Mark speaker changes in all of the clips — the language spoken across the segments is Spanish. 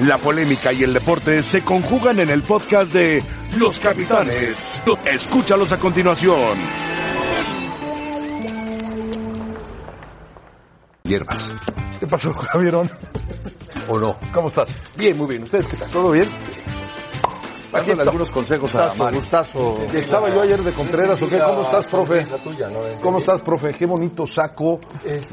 Speaker 1: La polémica y el deporte se conjugan en el podcast de Los Capitanes. Escúchalos a continuación.
Speaker 2: Hierbas.
Speaker 3: ¿Qué pasó, Javierón?
Speaker 2: ¿O no?
Speaker 3: ¿Cómo estás?
Speaker 2: Bien, muy bien. ¿Ustedes qué tal?
Speaker 3: ¿Todo bien?
Speaker 2: Aquí algunos consejos a
Speaker 3: Gustazo,
Speaker 2: Mario.
Speaker 3: gustazo. Estaba yo ayer de Contreras, ¿o qué? ¿Cómo estás, profe?
Speaker 2: La tuya, ¿no?
Speaker 3: ¿Cómo estás, profe? Qué bonito saco.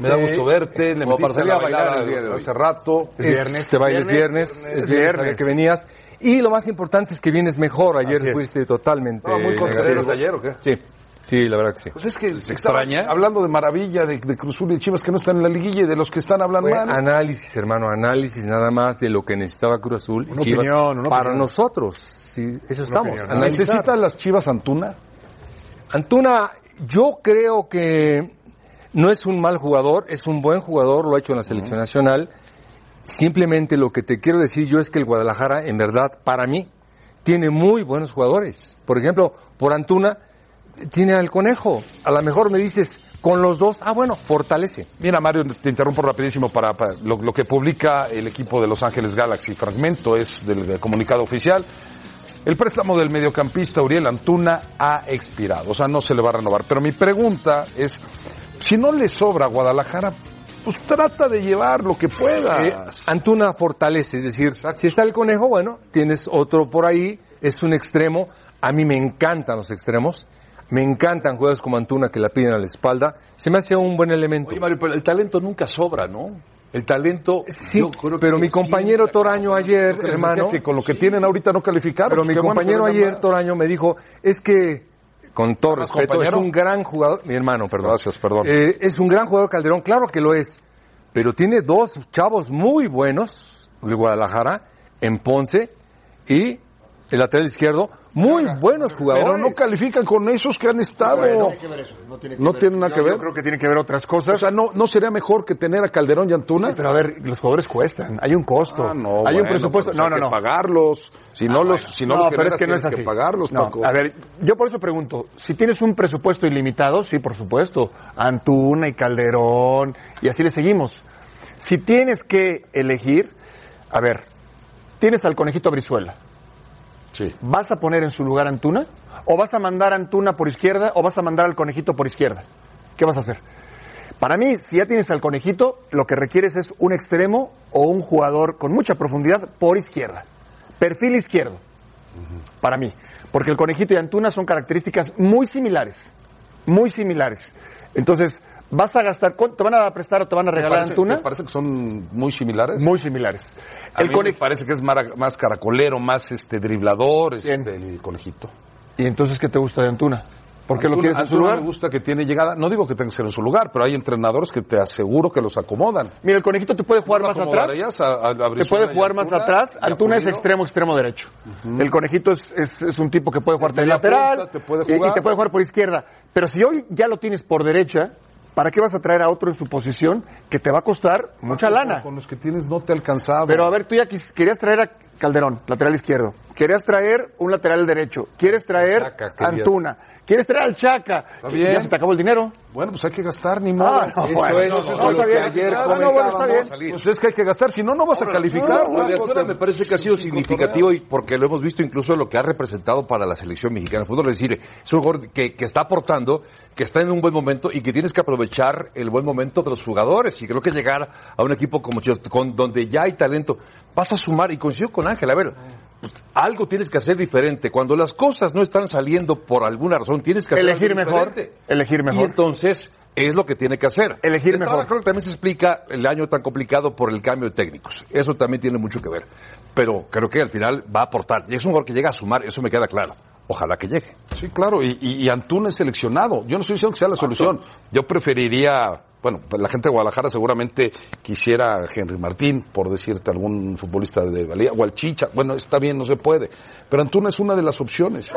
Speaker 3: Me da gusto verte. Le metiste a
Speaker 2: a bailar el día de hoy.
Speaker 3: hace rato.
Speaker 4: Es viernes. Te bailes viernes. Es viernes. sabía que venías. Y lo más importante es que vienes mejor. Ayer fuiste totalmente.
Speaker 3: No, muy Contreras ayer, ¿o qué?
Speaker 4: Sí. Sí, la verdad que sí.
Speaker 3: Pues es que
Speaker 2: ¿Se extraña?
Speaker 3: Hablando de maravilla de, de Cruzul y Chivas que no están en la liguilla y de los que están hablando
Speaker 4: Fue
Speaker 3: mal.
Speaker 4: análisis, hermano, análisis nada más de lo que necesitaba Cruz Azul y
Speaker 3: Una
Speaker 4: Chivas.
Speaker 3: opinión, una
Speaker 4: para
Speaker 3: opinión.
Speaker 4: nosotros, sí, eso estamos.
Speaker 3: opinión.
Speaker 4: analizar.
Speaker 3: ¿Necesitan las Chivas Antuna?
Speaker 4: Antuna, yo creo que no es un mal jugador, es un buen jugador, lo ha hecho en la selección nacional. Simplemente lo que te quiero decir yo es que el Guadalajara, en verdad, para mí, tiene muy buenos jugadores. Por ejemplo, por Antuna, tiene al conejo. A lo mejor me dices, con los dos, ah, bueno, fortalece.
Speaker 3: Mira, Mario, te interrumpo rapidísimo para, para lo, lo que publica el equipo de Los Ángeles Galaxy. Fragmento es del, del comunicado oficial. El préstamo del mediocampista Uriel Antuna ha expirado, o sea, no se le va a renovar. Pero mi pregunta es, si no le sobra a Guadalajara, pues trata de llevar lo que
Speaker 4: Eh,
Speaker 3: puedas.
Speaker 4: Antuna fortalece, es decir, si está el conejo, bueno, tienes otro por ahí, es un extremo. A mí me encantan los extremos. Me encantan jugadores como Antuna que la piden a la espalda. Se me hace un buen elemento.
Speaker 2: Oye, Mario, pero el talento nunca sobra, ¿no? El talento.
Speaker 4: Sí,
Speaker 2: yo creo
Speaker 4: pero
Speaker 2: que
Speaker 4: mi compañero Toraño ayer,
Speaker 3: que
Speaker 4: hermano,
Speaker 3: que con lo que tienen ahorita no calificaron.
Speaker 4: pero mi
Speaker 3: bueno
Speaker 4: compañero ayer. Toraño, me dijo, es que, con todo
Speaker 3: ¿Más
Speaker 4: respeto, es
Speaker 3: compañero?
Speaker 4: un gran jugador, mi hermano, perdón.
Speaker 3: Gracias, perdón.
Speaker 4: Eh, es un gran jugador Calderón, claro que lo es, pero tiene dos chavos muy buenos de Guadalajara, en Ponce y el lateral izquierdo, muy buenos jugadores.
Speaker 3: Pero no califican con esos que han estado. no tiene nada que ver.
Speaker 5: Yo creo que tiene que ver otras cosas.
Speaker 3: O sea, ¿no, ¿no sería mejor que tener a Calderón y Antuna?
Speaker 5: Sí, pero a ver, los jugadores cuestan. Hay un costo.
Speaker 3: Ah, no,
Speaker 5: hay un presupuesto.
Speaker 3: pues
Speaker 5: No,
Speaker 3: hay
Speaker 5: no,
Speaker 3: que
Speaker 5: no.
Speaker 3: pagarlos. Si no los, si no, los
Speaker 5: pero es que no es
Speaker 3: tienes
Speaker 5: así.
Speaker 3: que pagarlos,
Speaker 5: No,
Speaker 3: Paco.
Speaker 5: A ver, yo por eso pregunto, si tienes un presupuesto ilimitado, sí, por supuesto, Antuna y Calderón, y así le seguimos. Si tienes que elegir, a ver, tienes al conejito Brizuela,
Speaker 3: Sí.
Speaker 5: ¿vas a poner en su lugar a Antuna? ¿O vas a mandar a Antuna por izquierda o vas a mandar al conejito por izquierda? ¿Qué vas a hacer? Para mí, si ya tienes al conejito, lo que requieres es un extremo o un jugador con mucha profundidad por izquierda. Perfil izquierdo. Para mí. Porque el conejito y Antuna son características muy similares. Muy similares. Entonces, vas a gastar. ¿cuánto ¿Te van a prestar o te van a
Speaker 3: ¿Te
Speaker 5: regalar
Speaker 3: parece,
Speaker 5: Antuna?
Speaker 3: te parece que son muy similares?
Speaker 5: Muy similares.
Speaker 3: A
Speaker 5: El
Speaker 3: mí me parece que es más caracolero, más este driblador, este, el conejito.
Speaker 5: ¿Y entonces qué te gusta de Antuna? ¿Por qué lo quieres en su
Speaker 3: Antuna
Speaker 5: lugar?
Speaker 3: me gusta que tiene llegada. No digo que tenga que ser en su lugar, pero hay entrenadores que te aseguro que los acomodan.
Speaker 5: Mira, el conejito te puede jugar
Speaker 3: ¿No
Speaker 5: más atrás.
Speaker 3: acomodarías a- a- a
Speaker 5: Te puede jugar más atrás. Antuna es extremo, extremo derecho. El conejito es, es, es un tipo que puede jugar de lateral
Speaker 3: punta te puede
Speaker 5: y- te puede jugar por izquierda. Pero si hoy ya lo tienes por derecha, ¿para qué vas a traer a otro en su posición que te va a costar mucha lana?
Speaker 3: Con los que tienes no te ha alcanzado.
Speaker 5: Pero a ver, tú ya quis- querías traer a Calderón, lateral izquierdo. Querías traer un lateral derecho. Quieres traer
Speaker 4: Chaca,
Speaker 5: a
Speaker 4: querías.
Speaker 5: Quieres traer al Chaca.
Speaker 3: bien.
Speaker 5: Ya se te acabó el dinero.
Speaker 3: Bueno, pues hay que gastar, ni modo.
Speaker 5: Ah, no,
Speaker 4: Eso
Speaker 5: bueno,
Speaker 4: es
Speaker 5: no,
Speaker 4: lo
Speaker 5: no, está
Speaker 4: que
Speaker 5: bien.
Speaker 4: ayer
Speaker 5: no, bueno, está
Speaker 4: comentábamos.
Speaker 5: bien.
Speaker 3: Pues es que hay que gastar, si no, no vas a calificar.
Speaker 2: Lo me parece que ha sido significativo y porque lo hemos visto incluso lo que ha representado para la selección mexicana de fútbol. Es decir, es un jugador que, que está aportando, que está en un buen momento y que tienes que aprovechar el buen momento de los jugadores. Y creo que llegar a un equipo como Chivas, con, donde ya hay talento, vas a sumar. Y coincido con Ángel, a ver, algo tienes que hacer diferente. Cuando las cosas no están saliendo por alguna razón, tienes que hacer
Speaker 5: Elegir
Speaker 2: algo
Speaker 5: mejor.
Speaker 2: diferente.
Speaker 5: Elegir
Speaker 2: Y
Speaker 5: mejor.
Speaker 2: entonces es lo que tiene que hacer.
Speaker 5: Elegir
Speaker 2: De
Speaker 5: mejor.
Speaker 2: Creo que también se explica el año tan complicado por el cambio de técnicos. Eso también tiene mucho que ver. Pero creo que al final va a aportar. Y es un jugador que llega a sumar, eso me queda claro. Ojalá que llegue.
Speaker 3: Sí, claro, y, y, y Antuna es seleccionado. Yo no estoy diciendo que sea la solución. Yo preferiría, bueno, pues la gente de Guadalajara seguramente quisiera a Henry Martín, por decirte algún futbolista de valía, o al Chicha. Bueno, está bien, no se puede. Pero Antuna es una de las opciones.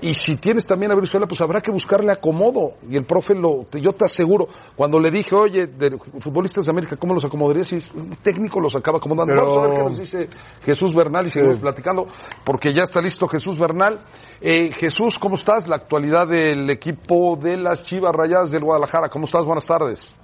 Speaker 3: Y si tienes también a Brizuela, pues habrá que buscarle acomodo. Y el profe, lo, yo te aseguro, cuando le dije, oye, de futbolistas de América, ¿cómo los acomodarías? Y un técnico los acaba acomodando.
Speaker 5: Pero-
Speaker 3: Vamos a ver qué nos dice Jesús Bernal y seguimos platicando, porque ya está listo Jesús Bernal. Eh, Jesús, ¿cómo estás? La actualidad del equipo de las Chivas Rayadas del Guadalajara. ¿Cómo estás? Buenas tardes.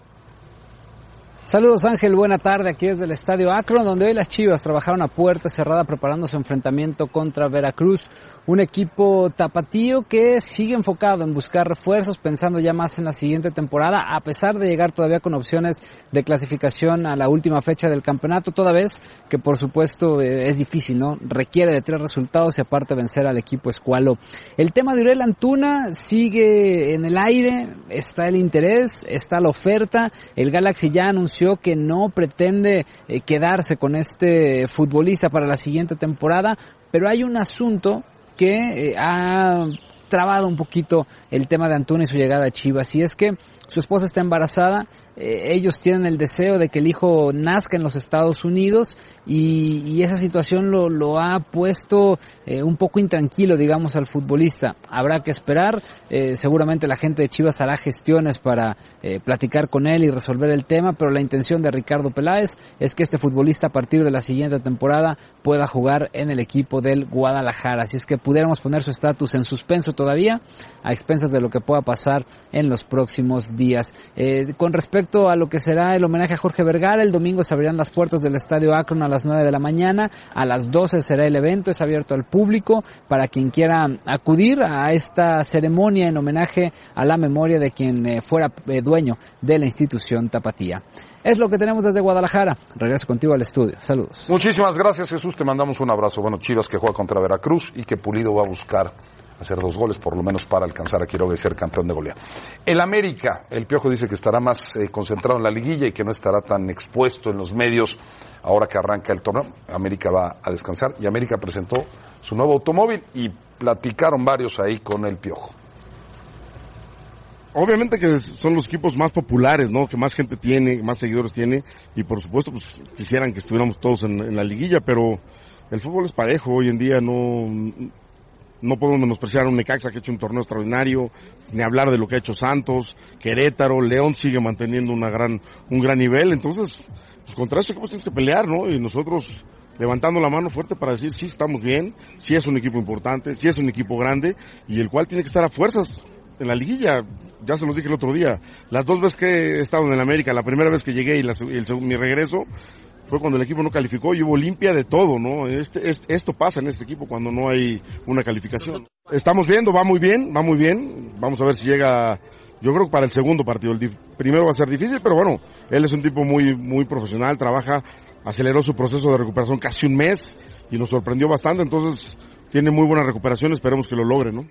Speaker 6: Saludos Ángel, buena tarde. Aquí desde el Estadio Akron, donde hoy las Chivas trabajaron a puerta cerrada preparando su enfrentamiento contra Veracruz. Un equipo tapatío que sigue enfocado en buscar refuerzos, pensando ya más en la siguiente temporada, a pesar de llegar todavía con opciones de clasificación a la última fecha del campeonato, toda vez que por supuesto eh, es difícil, ¿no? Requiere de tres resultados y aparte vencer al equipo escualo. El tema de Uriel Antuna sigue en el aire, está el interés, está la oferta. El Galaxy ya anunció que no pretende eh, quedarse con este futbolista para la siguiente temporada, pero hay un asunto que eh, ha trabado un poquito el tema de Antuna y su llegada a Chivas, y es que su esposa está embarazada eh, ellos tienen el deseo de que el hijo nazca en los Estados Unidos y, esa situación lo, lo ha puesto eh, un poco intranquilo, digamos, al futbolista. Habrá que esperar, eh, seguramente la gente de Chivas hará gestiones para platicar con él y resolver el tema, pero la intención de Ricardo Peláez es que este futbolista a partir de la siguiente temporada pueda jugar en el equipo del Guadalajara. Así es que pudiéramos poner su estatus en suspenso todavía, a expensas de lo que pueda pasar en los próximos días. con respecto a lo que será el homenaje a Jorge Vergara, el domingo se abrirán las puertas del Estadio Akron a las 9 de la mañana, a las 12 será el evento, es abierto al público para quien quiera acudir a esta ceremonia en homenaje a la memoria de quien eh, fuera eh, dueño de la institución Tapatía. Es lo que tenemos desde Guadalajara. Regreso contigo al estudio. Saludos.
Speaker 3: Muchísimas gracias, Jesús. Te mandamos un abrazo. Bueno, Chivas que juega contra Veracruz y que Pulido va a buscar hacer dos goles, por lo menos para alcanzar a Quiroga y ser campeón de golea. El América, el Piojo dice que estará más eh, concentrado en la liguilla y que no estará tan expuesto en los medios ahora que arranca el torneo. América va a descansar y América presentó su nuevo automóvil y platicaron varios ahí con el Piojo.
Speaker 7: Obviamente que son los equipos más populares, ¿no? Que más gente tiene, más seguidores tiene y por supuesto pues quisieran que estuviéramos todos en, en la liguilla, pero el fútbol es parejo hoy en día, no no podemos menospreciar a un Necaxa que ha hecho un torneo extraordinario, ni hablar de lo que ha hecho Santos, Querétaro, León sigue manteniendo una gran, un gran nivel, entonces, pues contra eso tienes que pelear, ¿no? Y nosotros levantando la mano fuerte para decir sí estamos bien, sí es un equipo importante, sí es un equipo grande y el cual tiene que estar a fuerzas en la liguilla. Ya se los dije el otro día. Las dos veces que he estado en el América, la primera vez que llegué y, el, mi regreso, fue cuando el equipo no calificó y hubo limpia de todo, ¿no? Este, esto pasa en este equipo cuando no hay una calificación. Estamos viendo, va muy bien, va muy bien. Vamos a ver si llega, yo creo que para el segundo partido. El primero va a ser difícil, pero bueno, él es un tipo muy, muy profesional, trabaja, aceleró su proceso de recuperación casi un mes y nos sorprendió bastante, entonces tiene muy buena recuperación, esperemos que lo logre, ¿no?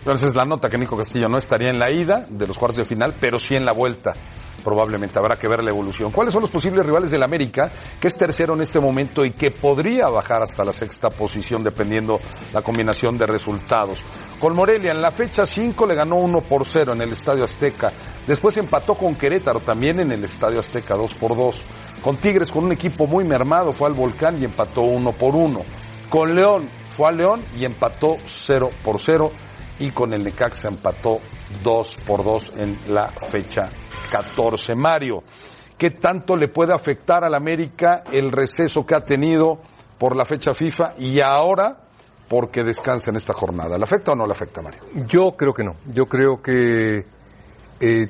Speaker 3: Entonces la nota que Nico Castillo no estaría en la ida de los cuartos de final, pero sí en la vuelta. Probablemente habrá que ver la evolución. ¿Cuáles son los posibles rivales del América, que es tercero en este momento y que podría bajar hasta la sexta posición dependiendo la combinación de resultados? Con Morelia en la fecha 5 le ganó 1 por 0 en el Estadio Azteca. Después empató con Querétaro también en el Estadio Azteca 2 por 2. Con Tigres con un equipo muy mermado fue al Volcán y empató 1 por 1. Con León fue al León y empató 0 por 0 y con el Necaxa empató 2 por 2 en la fecha 14. Mario, ¿qué tanto le puede afectar al América el receso que ha tenido por la fecha FIFA y ahora porque descansa en esta jornada? ¿Le afecta o no le afecta, Mario?
Speaker 4: Yo creo que no. Yo creo que eh,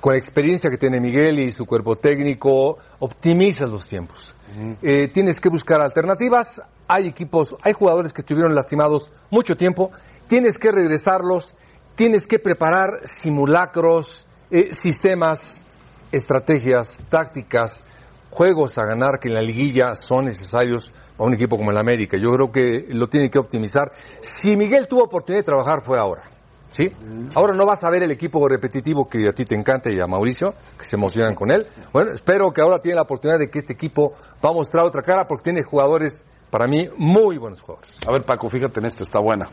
Speaker 4: con la experiencia que tiene Miguel y su cuerpo técnico, optimizas los tiempos. Eh, tienes que buscar alternativas. Hay equipos, hay jugadores que estuvieron lastimados mucho tiempo tienes que regresarlos, tienes que preparar simulacros, eh, sistemas, estrategias, tácticas, juegos a ganar que en la liguilla son necesarios para un equipo como el América. Yo creo que lo tiene que optimizar. Si Miguel tuvo oportunidad de trabajar fue ahora. ¿Sí? Ahora no vas a ver el equipo repetitivo que a ti te encanta y a Mauricio, que se emocionan con él. Bueno, espero que ahora tiene la oportunidad de que este equipo va a mostrar otra cara porque tiene jugadores, para mí, muy buenos jugadores.
Speaker 3: A ver, Paco, fíjate en esta, está buena.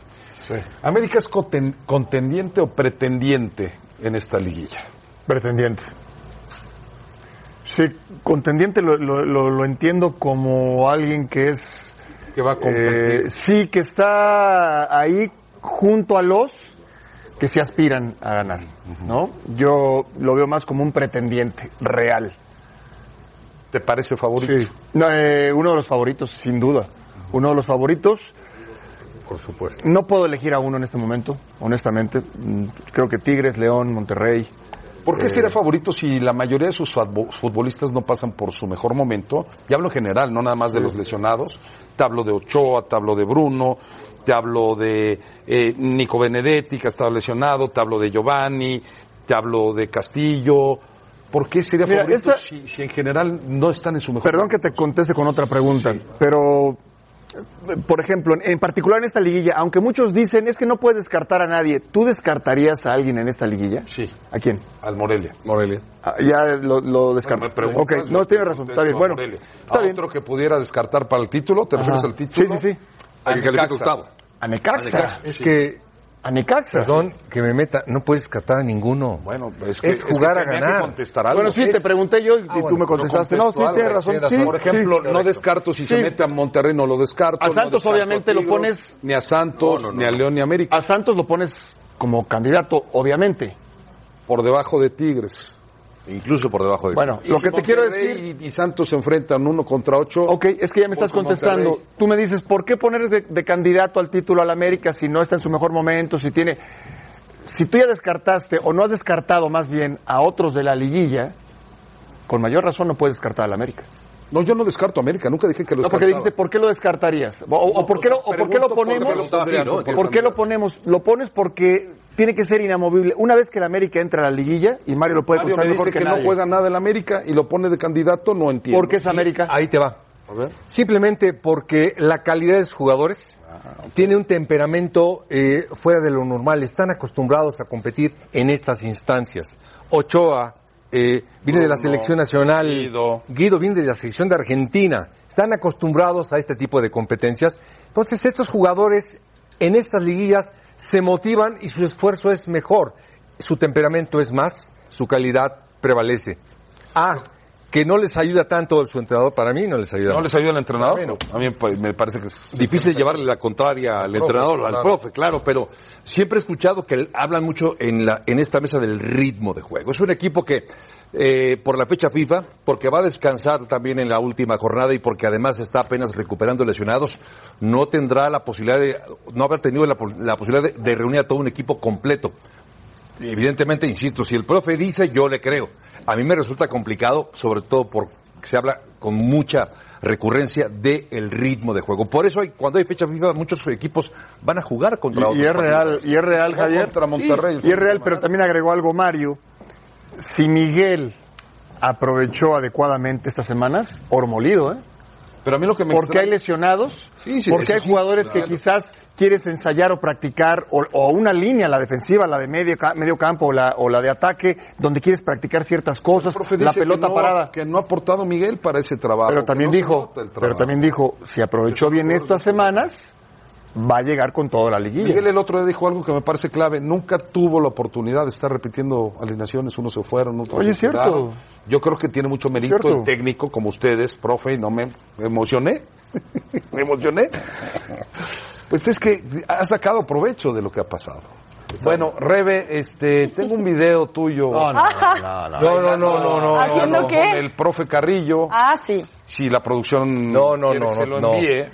Speaker 3: ¿América es contendiente o pretendiente en esta liguilla?
Speaker 5: Pretendiente. Sí, contendiente lo, lo, entiendo como alguien que es...
Speaker 3: Que va a competir.
Speaker 5: Eh, sí, que está ahí junto a los que se aspiran a ganar, ¿no? Yo lo veo más como un pretendiente real.
Speaker 3: ¿Te parece favorito? Sí,
Speaker 5: eh, uno de los favoritos, sin duda. Uno de los favoritos
Speaker 3: por supuesto.
Speaker 5: No puedo elegir a uno en este momento, honestamente. Mm, creo que Tigres, León, Monterrey
Speaker 3: ¿Por qué
Speaker 4: Eh,
Speaker 3: sería favorito si la mayoría de sus futbo- futbolistas no pasan por su mejor momento? Y hablo en general, no nada más de los lesionados. Te hablo de Ochoa, te hablo de Bruno, te hablo de eh, Nico Benedetti, que ha estado lesionado, te hablo de Giovanni, te hablo de Castillo. ¿Por qué sería
Speaker 5: Mira,
Speaker 3: favorito
Speaker 5: esta-
Speaker 3: si, si en general no están en su mejor
Speaker 5: Perdón que te conteste con otra pregunta, pero por ejemplo, en, particular en esta liguilla, aunque muchos dicen es que no puedes descartar a nadie, ¿tú descartarías a alguien en esta liguilla?
Speaker 3: Sí,
Speaker 5: ¿A quién?
Speaker 3: al Morelia.
Speaker 2: Morelia.
Speaker 5: Ah, ya lo, lo descartas. Ok, no, tiene razón, está bien. Bueno, está
Speaker 3: ¿A
Speaker 5: bien.
Speaker 3: otro que pudiera descartar para el título? ¿Te refieres
Speaker 5: Ajá.
Speaker 3: al título?
Speaker 5: Sí, sí, sí.
Speaker 3: A Necaxa.
Speaker 2: octavo.
Speaker 5: A Necaxa.
Speaker 4: Es que,
Speaker 5: A Necaxa.
Speaker 4: perdón que me meta, no puedes descartar a ninguno.
Speaker 3: Bueno, es que
Speaker 4: Es jugar
Speaker 3: que
Speaker 4: a ganar.
Speaker 3: que contestar algo.
Speaker 5: Bueno, sí,
Speaker 4: Es-
Speaker 5: te pregunté yo y
Speaker 4: Ah,
Speaker 5: tú
Speaker 4: bueno,
Speaker 5: me contestaste. No, sí, tienes razón. sí.
Speaker 3: Por ejemplo,
Speaker 5: sí,
Speaker 3: no descarto si se mete a Monterrey, no lo descarto.
Speaker 5: A
Speaker 3: no
Speaker 5: Santos,
Speaker 3: descarto
Speaker 5: obviamente, lo pones-
Speaker 3: Ni a Santos,
Speaker 2: No, no, no.
Speaker 3: ni a León, ni a América.
Speaker 5: A Santos lo pones como candidato, obviamente.
Speaker 3: Por debajo de Tigres.
Speaker 2: Incluso por debajo de.
Speaker 5: Bueno, lo
Speaker 3: si
Speaker 5: que te quiero decir...
Speaker 3: y, y Santos se enfrentan uno contra ocho.
Speaker 5: Ok, es que ya me estás contestando.
Speaker 3: Monterrey.
Speaker 5: Tú me dices, ¿por qué poner de, de candidato al título al América si no está en su mejor momento, si tiene... Si tú ya descartaste, o no has descartado más bien a otros de la liguilla, con mayor razón no puedes descartar al América.
Speaker 3: No, yo no descarto a América, nunca dije que lo
Speaker 5: No, porque dijiste, ¿por qué lo descartarías? O, o por, qué lo, o por qué lo
Speaker 3: por
Speaker 5: ponemos?
Speaker 3: ¿no?
Speaker 5: ¿Por qué lo ponemos? Lo pones porque tiene que ser inamovible. Una vez que el América entra a la liguilla, y Mario lo puede
Speaker 3: Mario
Speaker 5: contestar
Speaker 3: me
Speaker 5: mejor
Speaker 3: dice
Speaker 5: que,
Speaker 3: que,
Speaker 5: nadie.
Speaker 3: no juega nada el América y lo pone de candidato, no entiendo.
Speaker 5: ¿Por qué es América?
Speaker 4: Ahí te va.
Speaker 3: A ver.
Speaker 4: Simplemente porque la calidad de sus jugadores tiene un temperamento eh, fuera de lo normal. Están acostumbrados a competir en estas instancias. Ochoa eh, viene de la selección nacional.
Speaker 3: Guido.
Speaker 4: Guido viene de la selección de Argentina. Están acostumbrados a este tipo de competencias. Entonces estos jugadores en estas liguillas se motivan y su esfuerzo es mejor. Su temperamento es más, su calidad prevalece. Ah, que no les ayuda tanto su entrenador, para mí no les ayuda.
Speaker 3: ¿No les ayuda el entrenador?
Speaker 4: Bueno.
Speaker 3: A mí me parece que es
Speaker 2: Difícil llevarle la contraria al entrenador, al
Speaker 3: claro.
Speaker 2: profe, claro, pero siempre he escuchado que hablan mucho en, la, en esta mesa del ritmo de juego. Es un equipo que, eh, por la fecha FIFA, porque va a descansar también en la última jornada y porque además está apenas recuperando lesionados, no tendrá la posibilidad de, no haber tenido la, la posibilidad de, de reunir a todo un equipo completo. Evidentemente, insisto, si el profe dice, yo le creo. A mí me resulta complicado, sobre todo porque se habla con mucha recurrencia del ritmo de juego. Por eso hay, cuando hay fecha FIFA, muchos equipos van a jugar contra
Speaker 5: Y, y
Speaker 2: otros.
Speaker 5: es real, y es real, Javier.
Speaker 3: contra Monterrey.
Speaker 5: Sí, y es real, pero también agregó algo Mario. Si Miguel aprovechó adecuadamente estas semanas, ormolido, ¿eh?
Speaker 3: Pero a mí lo que me
Speaker 5: Porque hay lesionados,
Speaker 3: Sí, sí,
Speaker 5: porque hay
Speaker 3: sí,
Speaker 5: jugadores
Speaker 3: claro.
Speaker 5: que quizás quieres ensayar o practicar, o, o una línea, la defensiva, la de medio, medio campo o la, o la de ataque, donde quieres practicar ciertas cosas, la pelota
Speaker 3: que no,
Speaker 5: parada.
Speaker 3: Que no ha aportado Miguel para ese trabajo.
Speaker 5: Pero también
Speaker 3: no
Speaker 5: dijo, pero también dijo, si aprovechó bien estas semanas, va a llegar con toda la liguilla.
Speaker 3: Miguel el otro día dijo algo que me parece clave. Nunca tuvo la oportunidad de estar repitiendo alineaciones. Unos se fueron, otros
Speaker 5: Oye,
Speaker 3: se
Speaker 5: cierto.
Speaker 3: Yo creo que tiene mucho mérito
Speaker 5: Cierto.
Speaker 3: el técnico, como ustedes, profe, y no me emocioné. me emocioné. Pues es que ha sacado provecho de lo que ha pasado. Bueno, Rebe, este, tengo un video tuyo.
Speaker 5: No, no, no, no, no.
Speaker 4: No, no, no, no, no.
Speaker 8: ¿Haciendo
Speaker 4: no,
Speaker 8: qué?
Speaker 3: Con el profe Carrillo.
Speaker 8: Ah, sí.
Speaker 3: Si la producción
Speaker 4: No, no, no, no,
Speaker 3: lo
Speaker 4: no.
Speaker 3: envíe.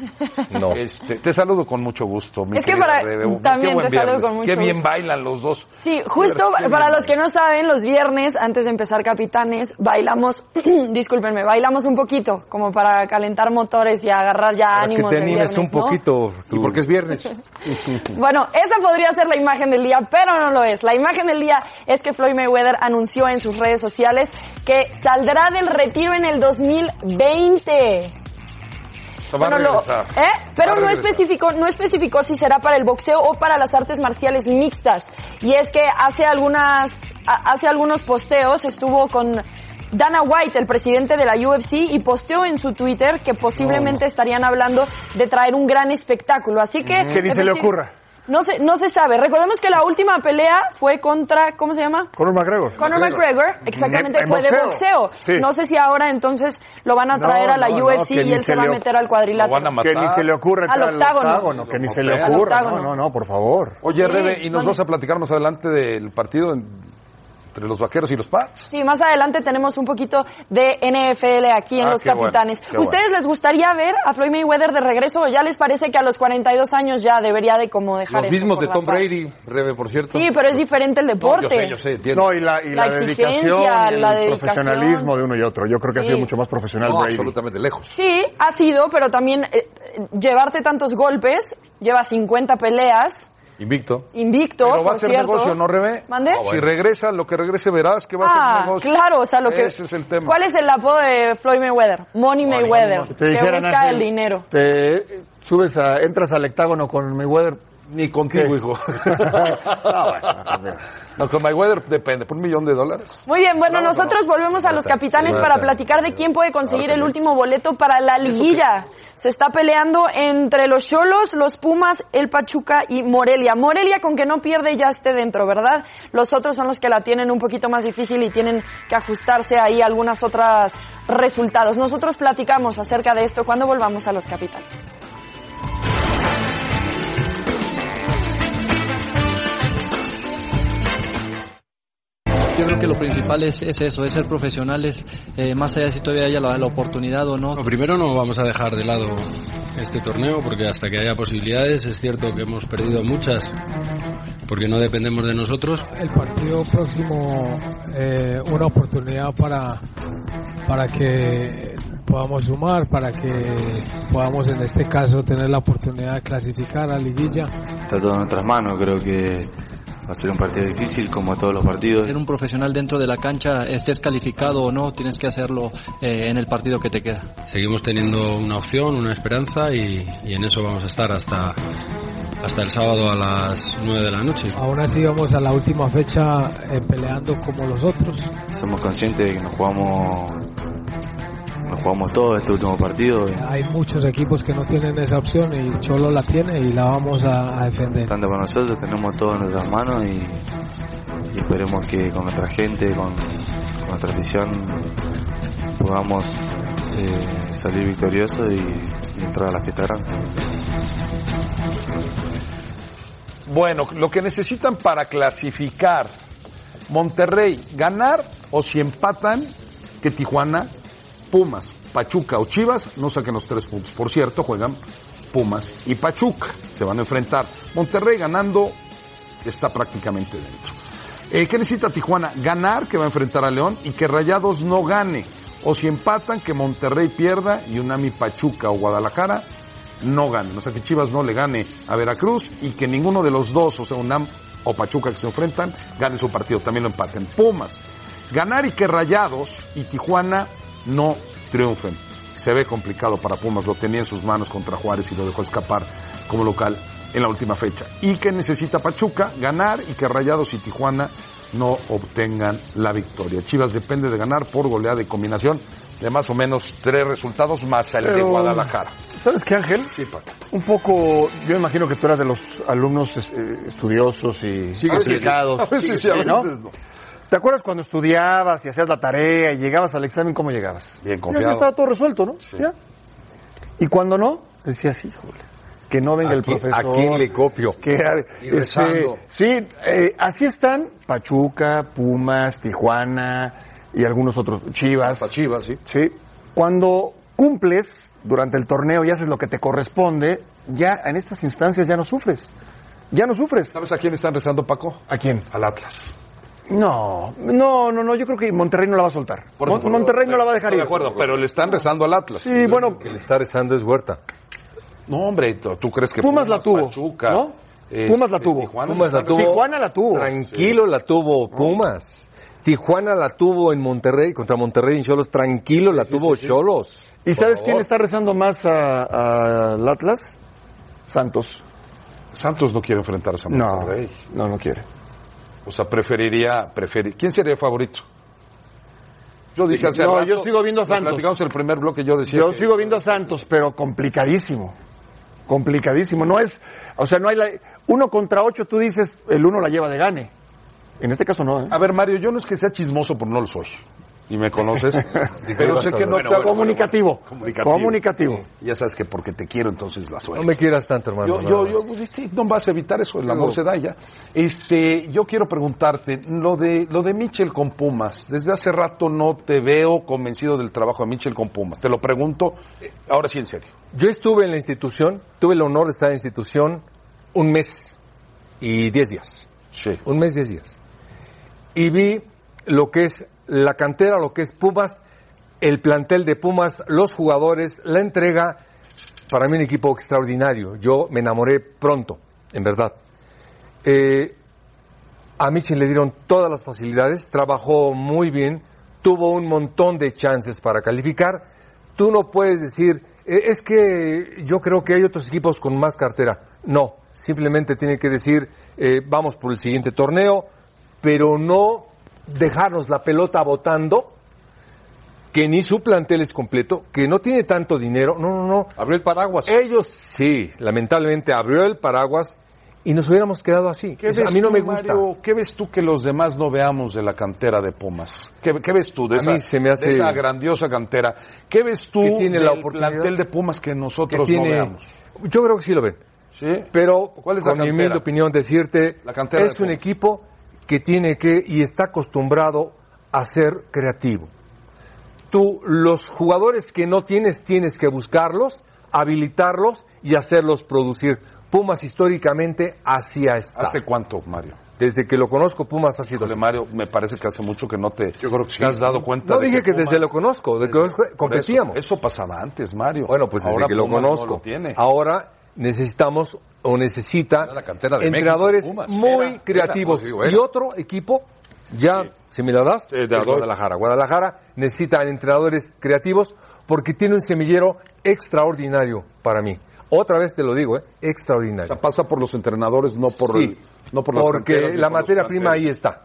Speaker 4: No.
Speaker 3: Este, te saludo con mucho gusto. mi
Speaker 8: Es que para-
Speaker 3: Rebe.
Speaker 8: también te saludo
Speaker 3: viernes.
Speaker 8: con mucho
Speaker 3: Qué bien
Speaker 8: gusto.
Speaker 3: bailan los dos.
Speaker 8: Sí, justo para los que no saben, los viernes, antes de empezar Capitanes, bailamos, discúlpenme, bailamos un poquito, como para calentar motores y agarrar ya
Speaker 4: Para que
Speaker 8: ánimos
Speaker 4: te animes
Speaker 8: viernes,
Speaker 4: un
Speaker 8: ¿no?
Speaker 4: poquito.
Speaker 2: ¿Y por qué es viernes?
Speaker 8: Bueno, esa podría ser la imagen del día, pero no lo es. La imagen del día es que Floyd Mayweather anunció en sus redes sociales que saldrá del retiro en el 2020.
Speaker 3: Va a
Speaker 8: Bueno, lo-. ¿eh? Pero no especificó, no especificó si será para el boxeo o para las artes marciales mixtas. Y es que hace algunas, hace algunos posteos estuvo con Dana White, el presidente de la UFC, y posteó en su Twitter que posiblemente estarían hablando de traer un gran espectáculo. Así que...
Speaker 5: Que ni se le
Speaker 8: efecti-
Speaker 5: ocurra.
Speaker 8: No se, no se sabe. Recordemos que la última pelea fue contra, ¿cómo se llama?
Speaker 5: Conor McGregor.
Speaker 8: Conor McGregor, exactamente,
Speaker 5: En
Speaker 8: fue de
Speaker 5: boxeo. Sí.
Speaker 8: No sé si ahora entonces lo van a
Speaker 5: No,
Speaker 8: traer a la
Speaker 5: no,
Speaker 8: UFC y él
Speaker 5: se
Speaker 8: se va a meter al cuadrilátero.
Speaker 3: van a matar.
Speaker 5: Que ni se le ocurre
Speaker 8: Al octágono.
Speaker 5: que ni se le ocurra. No, no, no, por favor.
Speaker 3: Oye,
Speaker 8: Sí,
Speaker 3: Rebe, y nos
Speaker 8: ¿dónde?
Speaker 3: vas a platicar más adelante del partido. En- entre los vaqueros y los Pats.
Speaker 8: Sí, más adelante tenemos un poquito de NFL aquí en
Speaker 3: Ah,
Speaker 8: Los
Speaker 3: bueno,
Speaker 8: Capitanes.
Speaker 3: bueno.
Speaker 8: ¿Ustedes les gustaría ver a Floyd Mayweather de regreso o ya les parece que a los 42 años ya debería de como dejar
Speaker 2: Los
Speaker 8: eso
Speaker 2: mismos de Tom? Brady, Rebe, por cierto.
Speaker 8: Sí, pero es diferente el
Speaker 2: No,
Speaker 8: deporte.
Speaker 2: yo sé, yo sé, entiendo.
Speaker 5: No, y la, y
Speaker 8: La
Speaker 5: la, dedicación, y el
Speaker 8: la dedicación.
Speaker 5: profesionalismo de uno y otro. Yo creo que ha sido mucho más profesional
Speaker 2: No,
Speaker 5: Brady.
Speaker 2: absolutamente lejos.
Speaker 8: Sí, ha sido, pero también eh, llevarte tantos golpes, lleva 50 peleas,
Speaker 2: Invicto.
Speaker 8: invicto,
Speaker 3: Pero va
Speaker 8: por
Speaker 3: a ser
Speaker 8: cierto.
Speaker 3: negocio, ¿no, Rebe?
Speaker 8: ¿Mande?
Speaker 2: Ah, bueno.
Speaker 3: Si regresa, lo que regrese verás que va a
Speaker 8: Ah,
Speaker 3: ser negocio.
Speaker 8: claro, o sea, lo que...
Speaker 3: Ese es el tema.
Speaker 8: ¿Cuál es el apodo de Floyd Mayweather? Money Mayweather,
Speaker 5: Si
Speaker 8: que busca el dinero.
Speaker 5: Te subes a, entras al octágono con Mayweather.
Speaker 3: Ni contigo,
Speaker 5: ¿Qué?
Speaker 3: hijo.
Speaker 5: Ah, bueno,
Speaker 3: no, con Mayweather depende, por un millón de dólares.
Speaker 8: Muy bien, bueno, nosotros volvemos a los capitanes para platicar de quién puede conseguir el último boleto para la liguilla. Se está peleando entre los Cholos, los Pumas, el Pachuca y Morelia. Morelia con que no pierde ya esté dentro, ¿verdad? Los otros son los que la tienen un poquito más difícil y tienen que ajustarse ahí algunas otras resultados. Nosotros platicamos acerca de esto cuando volvamos a los capitanes.
Speaker 9: Yo creo que lo principal es, es eso, es ser profesionales, eh, más allá de si todavía haya la, la oportunidad o no.
Speaker 10: Bueno, primero no vamos a dejar de lado este torneo porque hasta que haya posibilidades es cierto que hemos perdido muchas porque no dependemos de nosotros.
Speaker 11: El partido próximo, eh, una oportunidad para, para que podamos sumar, para que podamos en este caso tener la oportunidad de clasificar a liguilla.
Speaker 12: Está todo en nuestras manos, creo que va a ser un partido difícil como todos los partidos.
Speaker 9: Ser un profesional dentro de la cancha, estés calificado o no, tienes que hacerlo eh, en el partido que te queda.
Speaker 10: Seguimos teniendo una opción, una esperanza y, y en eso vamos a estar hasta, hasta el sábado a las 9 de la noche.
Speaker 11: Aún así vamos a la última fecha eh, peleando como los otros.
Speaker 12: Somos conscientes de que nos jugamos, nos jugamos todo este último partido.
Speaker 11: Hay muchos equipos que no tienen esa opción y Cholo la tiene y la vamos a, a defender.
Speaker 12: Tanto para nosotros tenemos todo en nuestras manos y, y esperemos que con nuestra gente, con, con nuestra afición, podamos eh, salir victoriosos y, y entrar a la fiesta grande.
Speaker 3: Bueno, lo que necesitan para clasificar Monterrey, ganar o si empatan que Tijuana, Pumas, Pachuca o Chivas no saquen los tres puntos. Por cierto, juegan Pumas y Pachuca. Se van a enfrentar. Monterrey ganando está prácticamente dentro. Eh, ¿Qué necesita Tijuana? Ganar, que va a enfrentar a León, y que Rayados no gane. O si empatan, que Monterrey pierda y Unami Pachuca o Guadalajara no ganen. O sea, que Chivas no le gane a Veracruz y que ninguno de los dos, o sea, UNAM o Pachuca que se enfrentan, gane su partido. También lo empaten. Pumas. Ganar y que Rayados y Tijuana no triunfen. Se ve complicado para Pumas. Lo tenía en sus manos contra Juárez y lo dejó escapar como local en la última fecha. Y que necesita Pachuca ganar y que Rayados y Tijuana no obtengan la victoria. Chivas depende de ganar por goleada y combinación de más o menos tres resultados más el de Guadalajara.
Speaker 5: ¿Sabes qué, Ángel?
Speaker 3: Sí, Paco.
Speaker 5: Un poco, yo imagino que tú eras de los alumnos eh, estudiosos y aplicados.
Speaker 3: A veces sí, a
Speaker 5: ¿no?
Speaker 3: veces no.
Speaker 5: ¿Te acuerdas cuando estudiabas y hacías la tarea y llegabas al examen, cómo llegabas?
Speaker 3: Bien confiado.
Speaker 5: ya estaba todo resuelto, ¿no?
Speaker 3: Sí.
Speaker 5: Ya. Y cuando no, decías, híjole, que no venga el profesor.
Speaker 4: ¿A quién le copio?
Speaker 5: que,
Speaker 2: Y
Speaker 5: este,
Speaker 2: rezando.
Speaker 5: sí, eh, así están Pachuca, Pumas, Tijuana y algunos otros, Chivas.
Speaker 2: Hasta Chivas, sí.
Speaker 5: Sí. Cuando cumples durante el torneo y haces lo que te corresponde, ya en estas instancias ya no sufres. Ya no sufres.
Speaker 3: ¿Sabes a quién están rezando, Paco?
Speaker 5: ¿A quién?
Speaker 3: Al Atlas.
Speaker 5: No, no, no, no, yo creo que Monterrey no la va a soltar.
Speaker 3: Por
Speaker 5: Mon-
Speaker 3: eso,
Speaker 5: Monterrey no la va a dejar
Speaker 3: Estoy
Speaker 5: ir.
Speaker 3: De acuerdo, pero le están rezando al Atlas.
Speaker 5: Sí, bueno,
Speaker 4: que le está rezando es Huerta.
Speaker 3: No, hombre, ¿tú crees que
Speaker 5: Pumas la tuvo,
Speaker 3: Pachuca,
Speaker 5: ¿no?
Speaker 3: este,
Speaker 5: Pumas la tuvo.
Speaker 3: Tijuana
Speaker 4: Pumas la tuvo.
Speaker 5: Tijuana la tuvo.
Speaker 4: Tranquilo la tuvo Pumas. Tijuana la tuvo en Monterrey, contra Monterrey en Cholos. Tranquilo la tuvo Cholos.
Speaker 5: ¿Y
Speaker 4: Por
Speaker 5: sabes
Speaker 4: favor.
Speaker 5: quién está rezando más a- al Atlas? Santos.
Speaker 3: Santos no quiere enfrentarse a
Speaker 5: No,
Speaker 3: Monterrey.
Speaker 5: no, no quiere.
Speaker 3: O sea, preferiría, preferir. ¿Quién sería el favorito? Yo dije hace
Speaker 5: No,
Speaker 3: rato,
Speaker 5: yo sigo viendo a Santos.
Speaker 3: Platicamos el primer bloque, yo decía
Speaker 5: Yo
Speaker 3: que-
Speaker 5: sigo viendo a Santos, pero complicadísimo. Complicadísimo. No es, o sea, no hay la, uno contra ocho, tú dices, el uno la lleva de gane. En este caso no, ¿eh?
Speaker 3: A ver, Mario, yo no es que sea chismoso, pero no lo soy. Y me conoces, pero sé que no
Speaker 5: Bueno,
Speaker 3: te
Speaker 5: bueno, comunicativo.
Speaker 3: Comunicativo.
Speaker 5: Comunicativo.
Speaker 3: Sí, Ya sabes que porque te quiero entonces la suelto.
Speaker 4: No me quieras tanto, hermano.
Speaker 3: Yo,
Speaker 4: nada
Speaker 3: yo, pues, sí, no vas a evitar eso, el amor se da ya. Este, yo quiero preguntarte, lo de, lo de Mitchell con Pumas, desde hace rato no te veo convencido del trabajo de Mitchell con Pumas. Te lo pregunto, ahora sí en serio.
Speaker 4: Yo estuve en la institución, tuve el honor de estar en la institución un mes y diez días.
Speaker 3: Sí.
Speaker 4: Un mes, diez días. Y vi lo que es la cantera, lo que es Pumas, el plantel de Pumas, los jugadores, la entrega. Para mí un equipo extraordinario. Yo me enamoré pronto, en verdad. Eh, a Michel le dieron todas las facilidades, trabajó muy bien, tuvo un montón de chances para calificar. Tú no puedes decir, "Eh, es que yo creo que hay otros equipos con más cartera. No, simplemente tiene que decir, eh, vamos por el siguiente torneo, pero no dejarnos la pelota botando, que ni su plantel es completo, que no tiene tanto dinero. No, no, no.
Speaker 2: Abrió el paraguas.
Speaker 4: Ellos sí, lamentablemente abrió el paraguas y nos hubiéramos quedado así.
Speaker 3: ¿Qué
Speaker 4: Eso a
Speaker 3: ves
Speaker 4: mí no
Speaker 3: tú,
Speaker 4: me gusta.
Speaker 3: Mario? ¿Qué ves tú que los demás no veamos de la cantera de Pumas? ¿Qué, qué ves tú de
Speaker 4: A
Speaker 3: esa,
Speaker 4: mí se me hace-
Speaker 3: de esa grandiosa cantera? ¿Qué ves tú
Speaker 4: Que tiene
Speaker 3: del
Speaker 4: la oportunidad.
Speaker 3: plantel de Pumas que
Speaker 4: que
Speaker 3: nosotros
Speaker 4: tiene-
Speaker 3: no veamos?
Speaker 4: Yo creo que sí lo ven.
Speaker 3: ¿Sí?
Speaker 4: Pero,
Speaker 3: ¿Cuál es la
Speaker 4: con mi
Speaker 3: cantera?
Speaker 4: humilde opinión, decirte,
Speaker 3: La cantera
Speaker 4: es
Speaker 3: de
Speaker 4: un equipo que tiene que y está acostumbrado a ser creativo. Tú, los jugadores que no tienes, tienes que buscarlos, habilitarlos y hacerlos producir. Pumas históricamente hacía está.
Speaker 3: ¿Hace cuánto, Mario?
Speaker 4: Desde que lo conozco, Pumas ha sido así.
Speaker 3: Mario, me parece que hace mucho que no te,
Speaker 2: Yo creo que sí.
Speaker 3: te has dado cuenta.
Speaker 4: No
Speaker 3: de
Speaker 4: dije que,
Speaker 3: Pumas-
Speaker 4: desde lo conozco, de que
Speaker 3: eso,
Speaker 4: competíamos.
Speaker 3: Eso, pasaba antes, Mario.
Speaker 4: Bueno, pues desde
Speaker 3: Ahora
Speaker 4: que lo
Speaker 3: no
Speaker 4: conozco.
Speaker 3: lo tiene.
Speaker 4: Ahora necesitamos o necesita
Speaker 2: la cantera de
Speaker 4: entrenadores
Speaker 2: México, Pumas.
Speaker 4: muy
Speaker 2: Era,
Speaker 4: creativos.
Speaker 2: era, pues, digo,
Speaker 4: y otro equipo, ya, si me la das,
Speaker 3: Sí, te
Speaker 4: es. Guadalajara. Guadalajara necesita entrenadores creativos porque tiene un semillero extraordinario para mí. Otra vez te lo digo, ¿eh?
Speaker 3: O
Speaker 4: extraordinario.
Speaker 3: sea, pasa por los entrenadores, no por,
Speaker 4: Sí,
Speaker 3: el- no por las
Speaker 4: porque la
Speaker 3: por
Speaker 4: materia prima ahí está.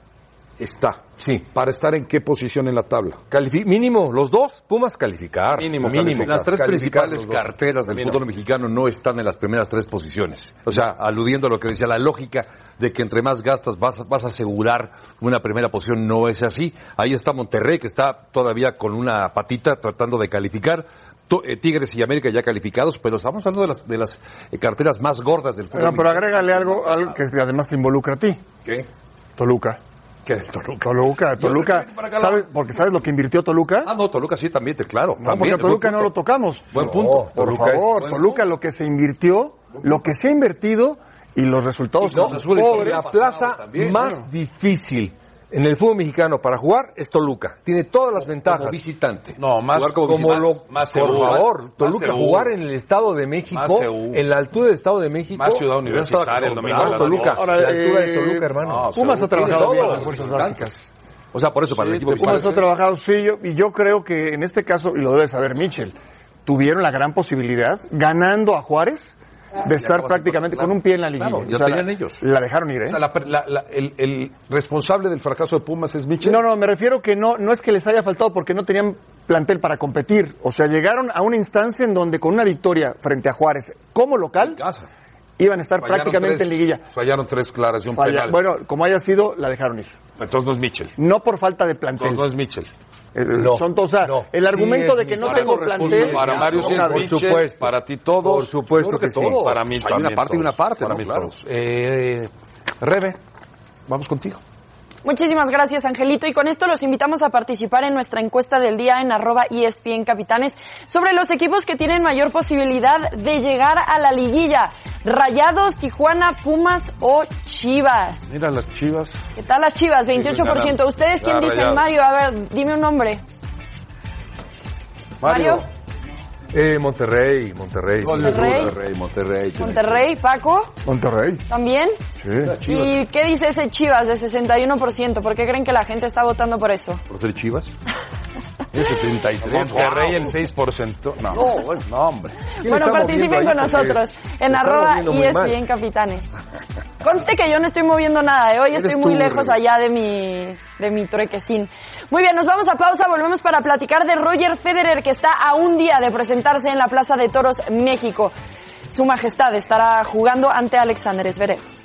Speaker 3: Está.
Speaker 4: Sí.
Speaker 3: ¿Para estar en qué posición en la tabla?
Speaker 4: Califi- mínimo, los dos, Pumas calificar.
Speaker 3: Mínimo calificar.
Speaker 2: Las tres
Speaker 4: Calificar
Speaker 2: principales carteras del fútbol mexicano no están en las primeras tres posiciones. O sea, aludiendo a lo que decía la lógica de que entre más gastas vas, a- vas a asegurar una primera posición, no es así. Ahí está Monterrey, que está todavía con una patita tratando de calificar. Eh, Tigres y América ya calificados, pero estamos hablando de las, de las eh, carteras más gordas del fútbol.
Speaker 5: Pero, agrégale algo, algo que además te involucra a ti.
Speaker 2: ¿Qué?
Speaker 5: Toluca.
Speaker 2: ¿Qué? Toluca.
Speaker 5: Toluca, Toluca. Porque ¿sabes lo que invirtió Toluca?
Speaker 2: Ah, no, Toluca sí también, te, claro.
Speaker 5: No,
Speaker 2: también,
Speaker 5: porque Toluca no lo tocamos.
Speaker 2: Buen punto.
Speaker 5: Por
Speaker 2: Toluca es-
Speaker 5: favor, Toluca lo que se invirtió, lo que se ha invertido y los resultados
Speaker 4: No,
Speaker 5: y
Speaker 4: pobre,
Speaker 5: Tigres.
Speaker 4: la plaza
Speaker 2: también,
Speaker 4: más
Speaker 2: bueno.
Speaker 4: difícil en el fútbol mexicano para jugar es Toluca. Tiene todas las ventajas.
Speaker 2: Como visitante.
Speaker 3: No, más
Speaker 2: Jugar como
Speaker 4: como
Speaker 2: visitante.
Speaker 4: lo,
Speaker 3: más
Speaker 4: por
Speaker 3: seguro,
Speaker 4: favor,
Speaker 3: más
Speaker 4: Toluca
Speaker 3: seguro.
Speaker 4: jugar en el Estado de México,
Speaker 3: Más
Speaker 4: en la altura del Estado de México,
Speaker 3: Más ciudad universitaria, de la
Speaker 4: Toluca.
Speaker 5: Ahora,
Speaker 4: la altura de
Speaker 5: eh,
Speaker 4: Toluca, hermano.
Speaker 3: no,
Speaker 5: Pumas ha trabajado bien las fuerzas básicas.
Speaker 2: O sea, por eso, para el equipo
Speaker 5: Pumas ha trabajado, sí, yo, y yo creo que en este caso, y lo debe saber Michel, tuvieron la gran posibilidad, ganando a Juárez, de estar prácticamente con un pie en la liguilla.
Speaker 2: Claro, ya
Speaker 5: O sea,
Speaker 2: tenían
Speaker 5: la-
Speaker 2: ellos.
Speaker 5: La dejaron ir,
Speaker 3: O
Speaker 5: ¿eh?
Speaker 3: sea, la- la- la- el, el responsable del fracaso de Pumas es Michel.
Speaker 5: No, no, me refiero que no, no es que les haya faltado porque no tenían plantel para competir. O sea, llegaron a una instancia en donde con una victoria frente a Juárez como local iban a estar
Speaker 3: Fallaron
Speaker 5: prácticamente
Speaker 3: tres-
Speaker 5: en liguilla.
Speaker 3: Fallaron tres claras y un
Speaker 5: Falla-
Speaker 3: penal.
Speaker 5: Bueno, como haya sido, la dejaron ir.
Speaker 3: Entonces no es Michel.
Speaker 5: No por falta de plantel.
Speaker 3: Entonces no es Michel.
Speaker 5: Eh,
Speaker 4: No,
Speaker 5: son todos, o sea,
Speaker 4: no.
Speaker 5: el
Speaker 4: Sí
Speaker 5: argumento
Speaker 4: es
Speaker 5: de que no tengo
Speaker 4: Para
Speaker 5: plantel.
Speaker 3: Para Mario sí es
Speaker 5: Por
Speaker 4: supuesto.
Speaker 3: para ti todos.
Speaker 4: Por supuesto
Speaker 2: creo
Speaker 4: que sí.
Speaker 3: Para mí
Speaker 2: Hay
Speaker 3: también
Speaker 2: una parte y
Speaker 3: todos.
Speaker 2: una parte,
Speaker 3: Para
Speaker 2: ¿no?
Speaker 3: mí
Speaker 2: Claro.
Speaker 3: Eh, Rebe, vamos contigo.
Speaker 8: Muchísimas gracias, Angelito. Y con esto los invitamos a participar en nuestra encuesta del día en arroba ESPN Capitanes sobre los equipos que tienen mayor posibilidad de llegar a la liguilla. Rayados, Tijuana, Pumas o Chivas.
Speaker 3: Mira las chivas.
Speaker 8: ¿Qué tal las Chivas? 28%.
Speaker 3: ganan.
Speaker 8: ¿Ustedes quién dicen. Mario? A ver, dime un nombre. Mario.
Speaker 4: Eh, Monterrey, Monterrey.
Speaker 8: Monterrey.
Speaker 2: Monterrey, Monterrey.
Speaker 8: Monterrey, Paco,
Speaker 5: Monterrey.
Speaker 8: también.
Speaker 5: Sí.
Speaker 8: ¿Y qué dice ese Chivas de 61%? ¿Por qué creen que la gente está votando por eso?
Speaker 2: ¿Por ser Chivas? Es 73.
Speaker 3: Monterrey el 6%. No, no, bueno, no hombre.
Speaker 4: ¿Quién
Speaker 8: Bueno, participen con nosotros en arroba
Speaker 4: muy mal.
Speaker 8: ESPN Capitanes. Conste que yo no estoy moviendo nada, ¿eh? hoy
Speaker 4: Eres
Speaker 8: estoy muy
Speaker 4: tú,
Speaker 8: lejos allá de mi, de mi truequecín. Muy bien, nos vamos a pausa, volvemos para platicar de Roger Federer que está a un día de presentarse en la Plaza de Toros, México. Su Majestad estará jugando ante Alexander Zverev.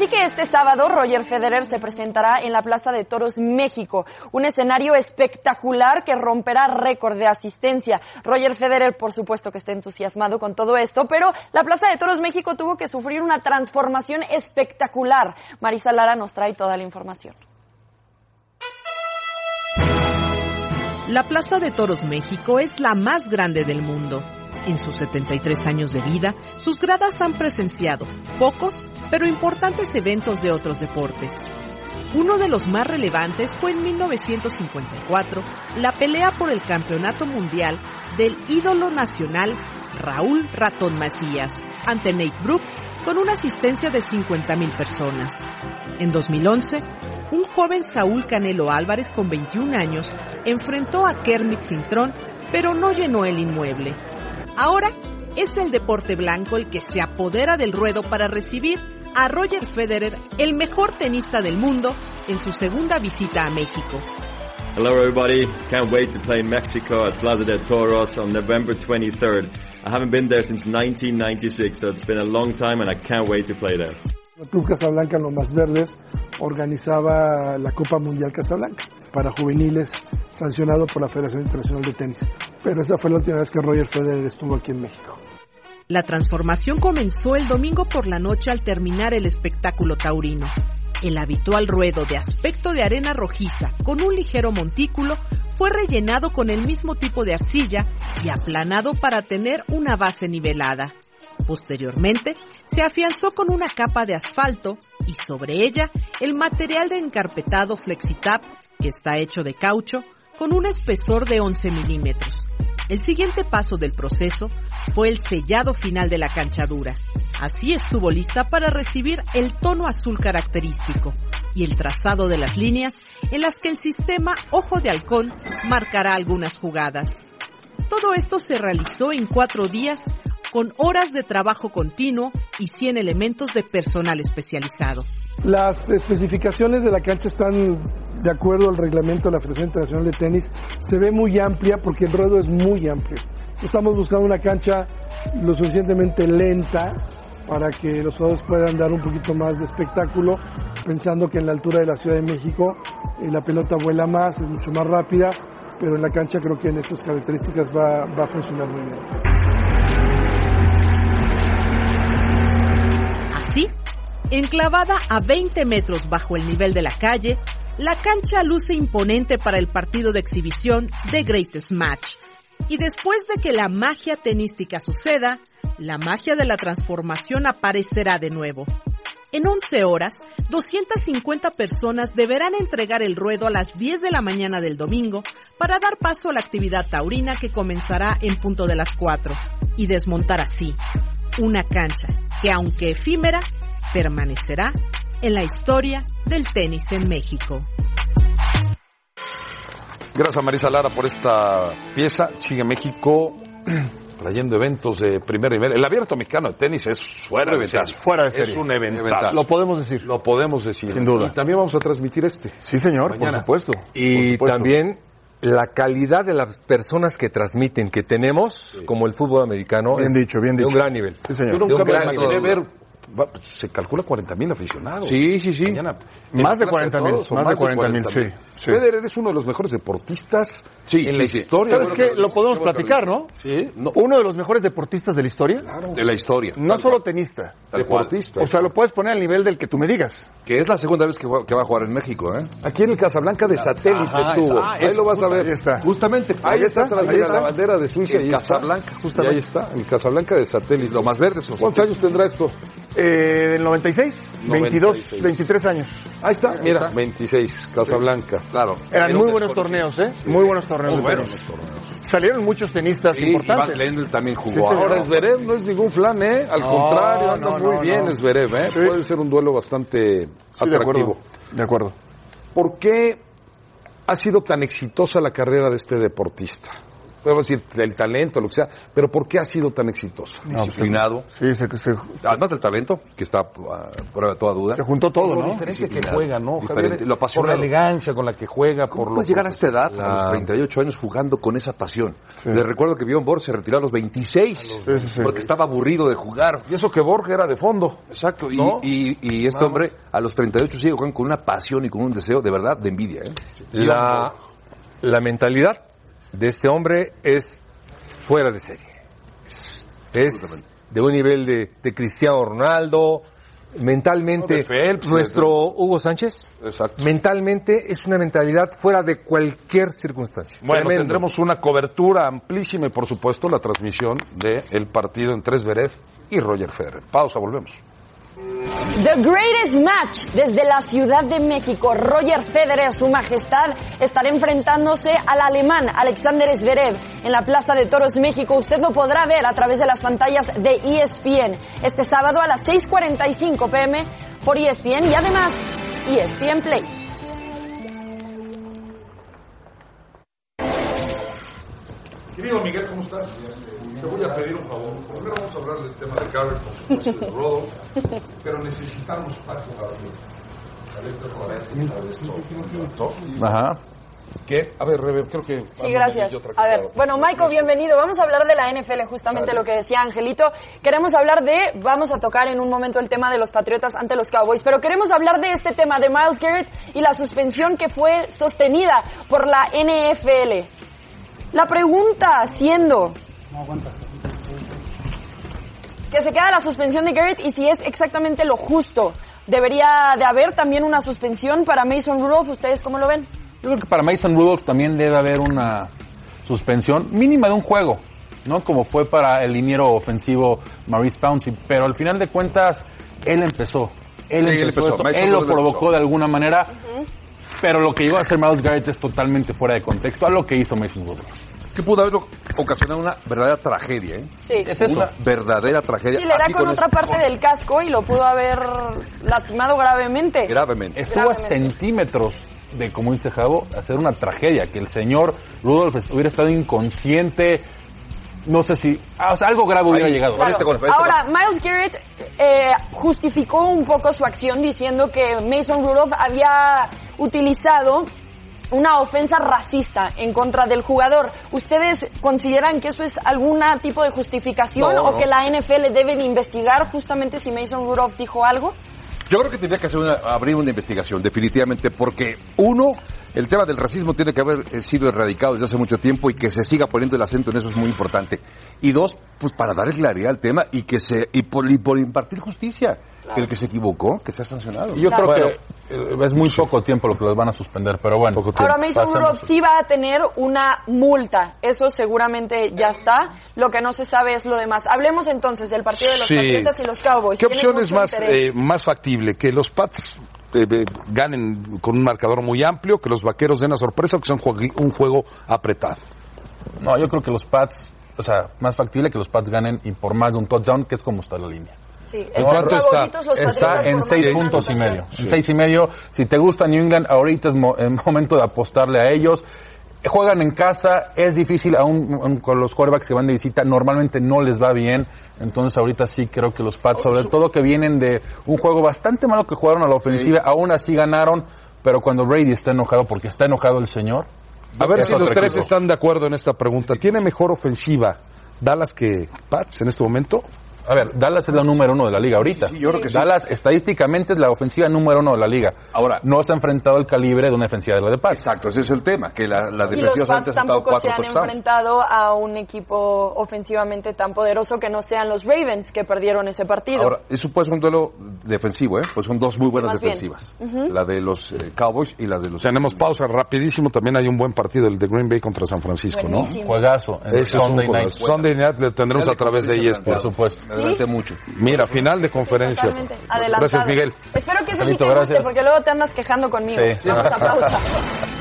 Speaker 8: Así que este sábado Roger Federer se presentará en la Plaza de Toros México, un escenario espectacular que romperá récord de asistencia. Roger Federer, por supuesto que está entusiasmado con todo esto, pero la Plaza de Toros México tuvo que sufrir una transformación espectacular. Marisa Lara nos trae toda la información.
Speaker 13: La Plaza de Toros México es la más grande del mundo. En sus 73 años de vida, sus gradas han presenciado pocos, pero importantes eventos de otros deportes. Uno de los más relevantes fue en 1954, la pelea por el campeonato mundial del ídolo nacional Raúl Ratón Macías ante Nate Brook con una asistencia de 50.000 personas. En 2011, un joven Saúl Canelo Álvarez con 21 años enfrentó a Kermit Cintrón, pero no llenó el inmueble. Ahora es el deporte blanco el que se apodera del ruedo para recibir a Roger Federer, el mejor tenista del mundo, en su segunda visita a México.
Speaker 14: Hello everybody, can't wait to play in Mexico at Plaza de Toros on November 23rd. I haven't been there since 1996, so it's been a long time and I can't wait to play there.
Speaker 15: El Club Casablanca Lomas Verdes organizaba la Copa Mundial Casablanca para juveniles sancionado por la Federación Internacional de Tenis. Pero esa fue la última vez que Roger Federer estuvo aquí en México.
Speaker 13: La transformación comenzó el domingo por la noche al terminar el espectáculo taurino. El habitual ruedo de aspecto de arena rojiza con un ligero montículo fue rellenado con el mismo tipo de arcilla y aplanado para tener una base nivelada. Posteriormente, se afianzó con una capa de asfalto y sobre ella el material de encarpetado FlexiTap, que está hecho de caucho, con un espesor de 11 milímetros. El siguiente paso del proceso fue el sellado final de la canchadura. Así estuvo lista para recibir el tono azul característico y el trazado de las líneas en las que el sistema Ojo de Halcón marcará algunas jugadas. Todo esto se realizó en cuatro días con horas de trabajo continuo y 100 elementos de personal especializado.
Speaker 15: Las especificaciones de la cancha están de acuerdo al reglamento de la Federación Internacional de Tenis. Se ve muy amplia porque el ruedo es muy amplio. Estamos buscando una cancha lo suficientemente lenta para que los jugadores puedan dar un poquito más de espectáculo, pensando que en la altura de la Ciudad de México eh, la pelota vuela más, es mucho más rápida, pero en la cancha creo que en estas características va, va a funcionar muy bien.
Speaker 13: Así, enclavada a 20 metros bajo el nivel de la calle, la cancha luce imponente para el partido de exhibición de Greatest Match. Y después de que la magia tenística suceda, la magia de la transformación aparecerá de nuevo. En 11 horas, 250 personas deberán entregar el ruedo a las 10 de la mañana del domingo para dar paso a la actividad taurina que comenzará en punto de las 4 y desmontar así una cancha que aunque efímera, permanecerá en la historia del tenis en México.
Speaker 3: Gracias Marisa Lara por esta pieza. Sigue México trayendo eventos de primer nivel. El abierto mexicano de tenis es fuera de serie.
Speaker 5: Fuera de serie.
Speaker 3: Es un evento.
Speaker 5: Lo podemos decir.
Speaker 3: Lo podemos decir.
Speaker 5: Sin duda.
Speaker 3: Y también vamos a transmitir este.
Speaker 5: Sí, señor,
Speaker 3: Mañana.
Speaker 5: por supuesto.
Speaker 4: Y
Speaker 5: Por supuesto.
Speaker 4: también la calidad de las personas que transmiten, que tenemos, como el fútbol americano,
Speaker 5: Bien
Speaker 4: es
Speaker 5: dicho, bien
Speaker 4: de
Speaker 5: dicho.
Speaker 4: un gran nivel.
Speaker 5: Sí, señor.
Speaker 3: Yo
Speaker 4: De
Speaker 3: nunca
Speaker 4: un
Speaker 3: me
Speaker 4: gran
Speaker 3: imaginé
Speaker 4: nivel.
Speaker 3: ver. Va, se calcula 40 mil aficionados.
Speaker 4: Sí, sí, sí.
Speaker 3: Mañana.
Speaker 5: Más de
Speaker 3: En la Plaza
Speaker 5: 40,000,
Speaker 3: Toros, o
Speaker 5: más de 40,000, sí, sí.
Speaker 3: Federer es uno de los mejores deportistas
Speaker 2: Sí,
Speaker 3: en la historia.
Speaker 5: ¿Sabes qué? Lo podemos platicar, ¿no?
Speaker 3: Sí.
Speaker 5: Uno de los mejores deportistas de la historia.
Speaker 2: De la historia.
Speaker 5: No solo tenista.
Speaker 2: Tal cual.
Speaker 3: Deportista.
Speaker 5: O sea, lo puedes poner al nivel del que tú me digas.
Speaker 2: Que es la segunda vez que, va a jugar en México, ¿eh?
Speaker 3: Aquí en el Casablanca de satélite
Speaker 2: Ajá,
Speaker 3: estuvo.
Speaker 2: esa- ah,
Speaker 3: ahí lo vas a ver.
Speaker 5: ahí está.
Speaker 2: Justamente.
Speaker 3: Ahí está,
Speaker 2: ahí
Speaker 3: tras
Speaker 2: está.
Speaker 3: la bandera de Suiza.
Speaker 2: En
Speaker 3: ahí está.
Speaker 2: Casablanca, justamente.
Speaker 3: ahí está, en Casablanca de satélite.
Speaker 2: Lo más verde.
Speaker 3: ¿Cuántos años tendrá esto?
Speaker 5: Eh, ¿Del 96? 22,
Speaker 3: 96.
Speaker 5: 23 años.
Speaker 3: Ahí está, mira, 26, Casablanca.
Speaker 2: Claro.
Speaker 5: Eran
Speaker 2: Era
Speaker 5: muy buenos torneos, ¿eh? Muy buenos torneos.
Speaker 2: Muy buenos
Speaker 5: pero Salieron muchos tenistas
Speaker 2: Sí, Iván
Speaker 5: importantes.
Speaker 2: Lendl también jugó.
Speaker 5: Sí, señor.
Speaker 3: Ahora Esverev no es ningún flan, ¿eh? Al
Speaker 5: No,
Speaker 3: contrario, anda
Speaker 5: no,
Speaker 3: muy
Speaker 5: no,
Speaker 3: bien
Speaker 5: no.
Speaker 3: Esverev, ¿eh?
Speaker 5: Sí.
Speaker 3: Puede ser un duelo bastante
Speaker 5: Sí, de
Speaker 3: atractivo.
Speaker 5: acuerdo. De acuerdo.
Speaker 3: ¿Por qué ha sido tan exitosa la carrera de este deportista? Podemos decir el talento, lo que sea, pero ¿por qué ha sido tan exitoso?
Speaker 2: Disciplinado.
Speaker 5: Sí, se, se,
Speaker 2: Además del talento, que está a prueba de toda duda.
Speaker 5: se juntó todo,
Speaker 3: Por lo
Speaker 5: ¿no?
Speaker 3: diferente que juega, ¿no?
Speaker 2: Diferente,
Speaker 3: Javier?
Speaker 2: lo
Speaker 3: por la elegancia con la que juega, por
Speaker 2: ¿Cómo
Speaker 3: lo
Speaker 2: puedes llegar a esta edad, a los 38 años, jugando con esa pasión? Les recuerdo que Bjorn Borg se retiró a los 26, porque estaba aburrido de jugar.
Speaker 3: Y eso que Borg era de fondo.
Speaker 2: Exacto, y,
Speaker 3: ¿No?
Speaker 2: y- y este hombre a los 38 sigue jugando con una pasión y con un deseo de verdad de envidia. ¿eh?
Speaker 4: La, la mentalidad de este hombre es fuera de serie. Es de un nivel de, de Cristiano Ronaldo, mentalmente
Speaker 3: No, de Phelps,
Speaker 4: nuestro Hugo Sánchez.
Speaker 3: Exacto.
Speaker 4: Mentalmente es una mentalidad fuera de cualquier circunstancia.
Speaker 3: Bueno,
Speaker 4: Tremendo.
Speaker 3: tendremos una cobertura amplísima y por supuesto la transmisión del partido entre Zverev y Roger Federer. Pausa, volvemos.
Speaker 8: The Greatest Match desde la Ciudad de México. Roger Federer, su majestad, estará enfrentándose al alemán Alexander Zverev en la Plaza de Toros México. Usted lo podrá ver a través de las pantallas de ESPN este sábado a las 6.45 pm por ESPN y además ESPN Play.
Speaker 16: Querido Miguel, ¿cómo estás? Te voy a pedir un favor. Primero vamos a hablar del tema de Garrett, por supuesto, de Rodo, pero necesitamos para jugadores.
Speaker 3: Ajá. ¿Qué? A ver, Rebe, creo que...
Speaker 8: Sí, gracias. A ver, bueno, Michael, bienvenido. Vamos a hablar de la NFL, justamente lo que decía Angelito. Queremos hablar de, vamos a tocar en un momento el tema de los Patriotas ante los Cowboys, pero queremos hablar de este tema de Miles Garrett y la suspensión que fue sostenida por la NFL. La pregunta siendo que se queda la suspensión de Garrett y si es exactamente lo justo. Debería de haber también una suspensión para Mason Rudolph. ¿Ustedes cómo lo ven?
Speaker 17: Yo creo que para Mason Rudolph también debe haber una suspensión mínima de un juego, ¿no? Como fue para el liniero ofensivo Maurice Pouncey, pero al final de cuentas él empezó. Él
Speaker 2: Sí, él
Speaker 17: empezó, esto, él lo provocó
Speaker 2: empezó.
Speaker 17: de alguna manera, pero lo que llegó a hacer Miles Garrett es totalmente fuera de contexto a lo que hizo Mason Rudolph.
Speaker 2: Es que pudo haber ocasionado una verdadera tragedia, ¿eh?
Speaker 8: Sí.
Speaker 17: Es eso.
Speaker 2: Una verdadera tragedia.
Speaker 8: Sí, le da
Speaker 2: Aquí
Speaker 8: con otra
Speaker 2: este-
Speaker 8: parte del casco y lo pudo haber lastimado gravemente.
Speaker 2: Gravemente.
Speaker 17: Estuvo a centímetros de, como dice Javo, hacer una tragedia, que el señor Rudolph hubiera estado inconsciente, no sé si, ah, o sea, algo grave hubiera
Speaker 2: Ahí,
Speaker 17: llegado.
Speaker 2: este golpe, este
Speaker 8: Ahora, Miles Garrett eh, justificó un poco su acción diciendo que Mason Rudolph había utilizado una ofensa racista en contra del jugador. ¿Ustedes consideran que eso es algún tipo de justificación
Speaker 2: No,
Speaker 8: o
Speaker 2: no.
Speaker 8: que la NFL debe de investigar justamente si Mason Rudolph dijo algo?
Speaker 2: Yo creo que tendría que hacer una- abrir una investigación, definitivamente, porque uno, el tema del racismo tiene que haber eh, sido erradicado desde hace mucho tiempo y que se siga poniendo el acento en eso es muy importante. Y dos, pues para darle claridad al tema y que se y por, y por impartir justicia, que el que se equivocó, que sea sancionado.
Speaker 17: Yo
Speaker 8: Claro.
Speaker 17: creo que eh, es muy poco tiempo lo que los van a suspender, pero bueno.
Speaker 8: Ahora
Speaker 17: pasemos.
Speaker 8: Rudolph sí va a tener una multa. Eso seguramente ya está. Lo que no se sabe es lo demás. Hablemos entonces del partido de los
Speaker 3: Sí.
Speaker 8: Patriotas y los Cowboys.
Speaker 3: ¿Qué opción es más, eh, más factible? ¿Que los Pats eh, eh, ganen con un marcador muy amplio, que los Vaqueros den la sorpresa o que sea un juego apretado?
Speaker 17: No, yo creo que los Pats, o sea, más factible que los Pats ganen y por más de un touchdown, que es como está la línea.
Speaker 8: Sí,
Speaker 17: ¿En cuánto Está
Speaker 8: Patriotas
Speaker 17: en seis puntos y medio. En seis y medio. Si te gusta New England, ahorita es mo- el momento de apostarle a ellos. Juegan en casa, es difícil, aún aún con los quarterbacks que van de visita, normalmente no les va bien. Entonces ahorita sí creo que los Pats, sobre todo que vienen de un juego bastante malo que jugaron a la ofensiva, aún así ganaron, pero cuando Brady está enojado, porque está enojado el señor.
Speaker 3: A ver si los tres
Speaker 17: equipo.
Speaker 3: están de acuerdo en esta pregunta. ¿Tiene mejor ofensiva Dallas que Pats en este momento?
Speaker 17: A ver, Dallas es la número uno de la liga ahorita.
Speaker 2: Sí, yo creo que sí.
Speaker 17: Dallas estadísticamente es la ofensiva número uno de la liga.
Speaker 2: Ahora-
Speaker 17: no se ha enfrentado el calibre de una ofensiva de la de Pats.
Speaker 2: Exacto, ese es el tema, que la, la
Speaker 8: Y los
Speaker 2: defensiva
Speaker 8: Pats
Speaker 2: ha aceptado
Speaker 8: tampoco se han
Speaker 2: touchdowns.
Speaker 8: enfrentado a un equipo ofensivamente tan poderoso que no sean los Ravens que perdieron ese partido.
Speaker 2: Ahora, eso puede ser un duelo defensivo, ¿eh? Pues son dos muy buenas defensivas. La de los eh, Cowboys y la de los...
Speaker 3: Tenemos pausa rapidísimo. También hay un buen partido, el de Green Bay contra San Francisco, ¿no?
Speaker 17: Juegazo. Sunday
Speaker 3: juego.
Speaker 17: night.
Speaker 3: Sunday Night le tendremos a través de ESPN.
Speaker 17: Por supuesto.
Speaker 2: Me adelanté mucho.
Speaker 3: Mira, final de conferencia.
Speaker 8: Totalmente adelantado.
Speaker 3: Gracias, Miguel.
Speaker 8: Espero que ese sí
Speaker 17: Angelito,
Speaker 8: te guste,
Speaker 17: gracias.
Speaker 8: porque luego te andas quejando conmigo.
Speaker 17: Sí.
Speaker 8: Vamos a pausa.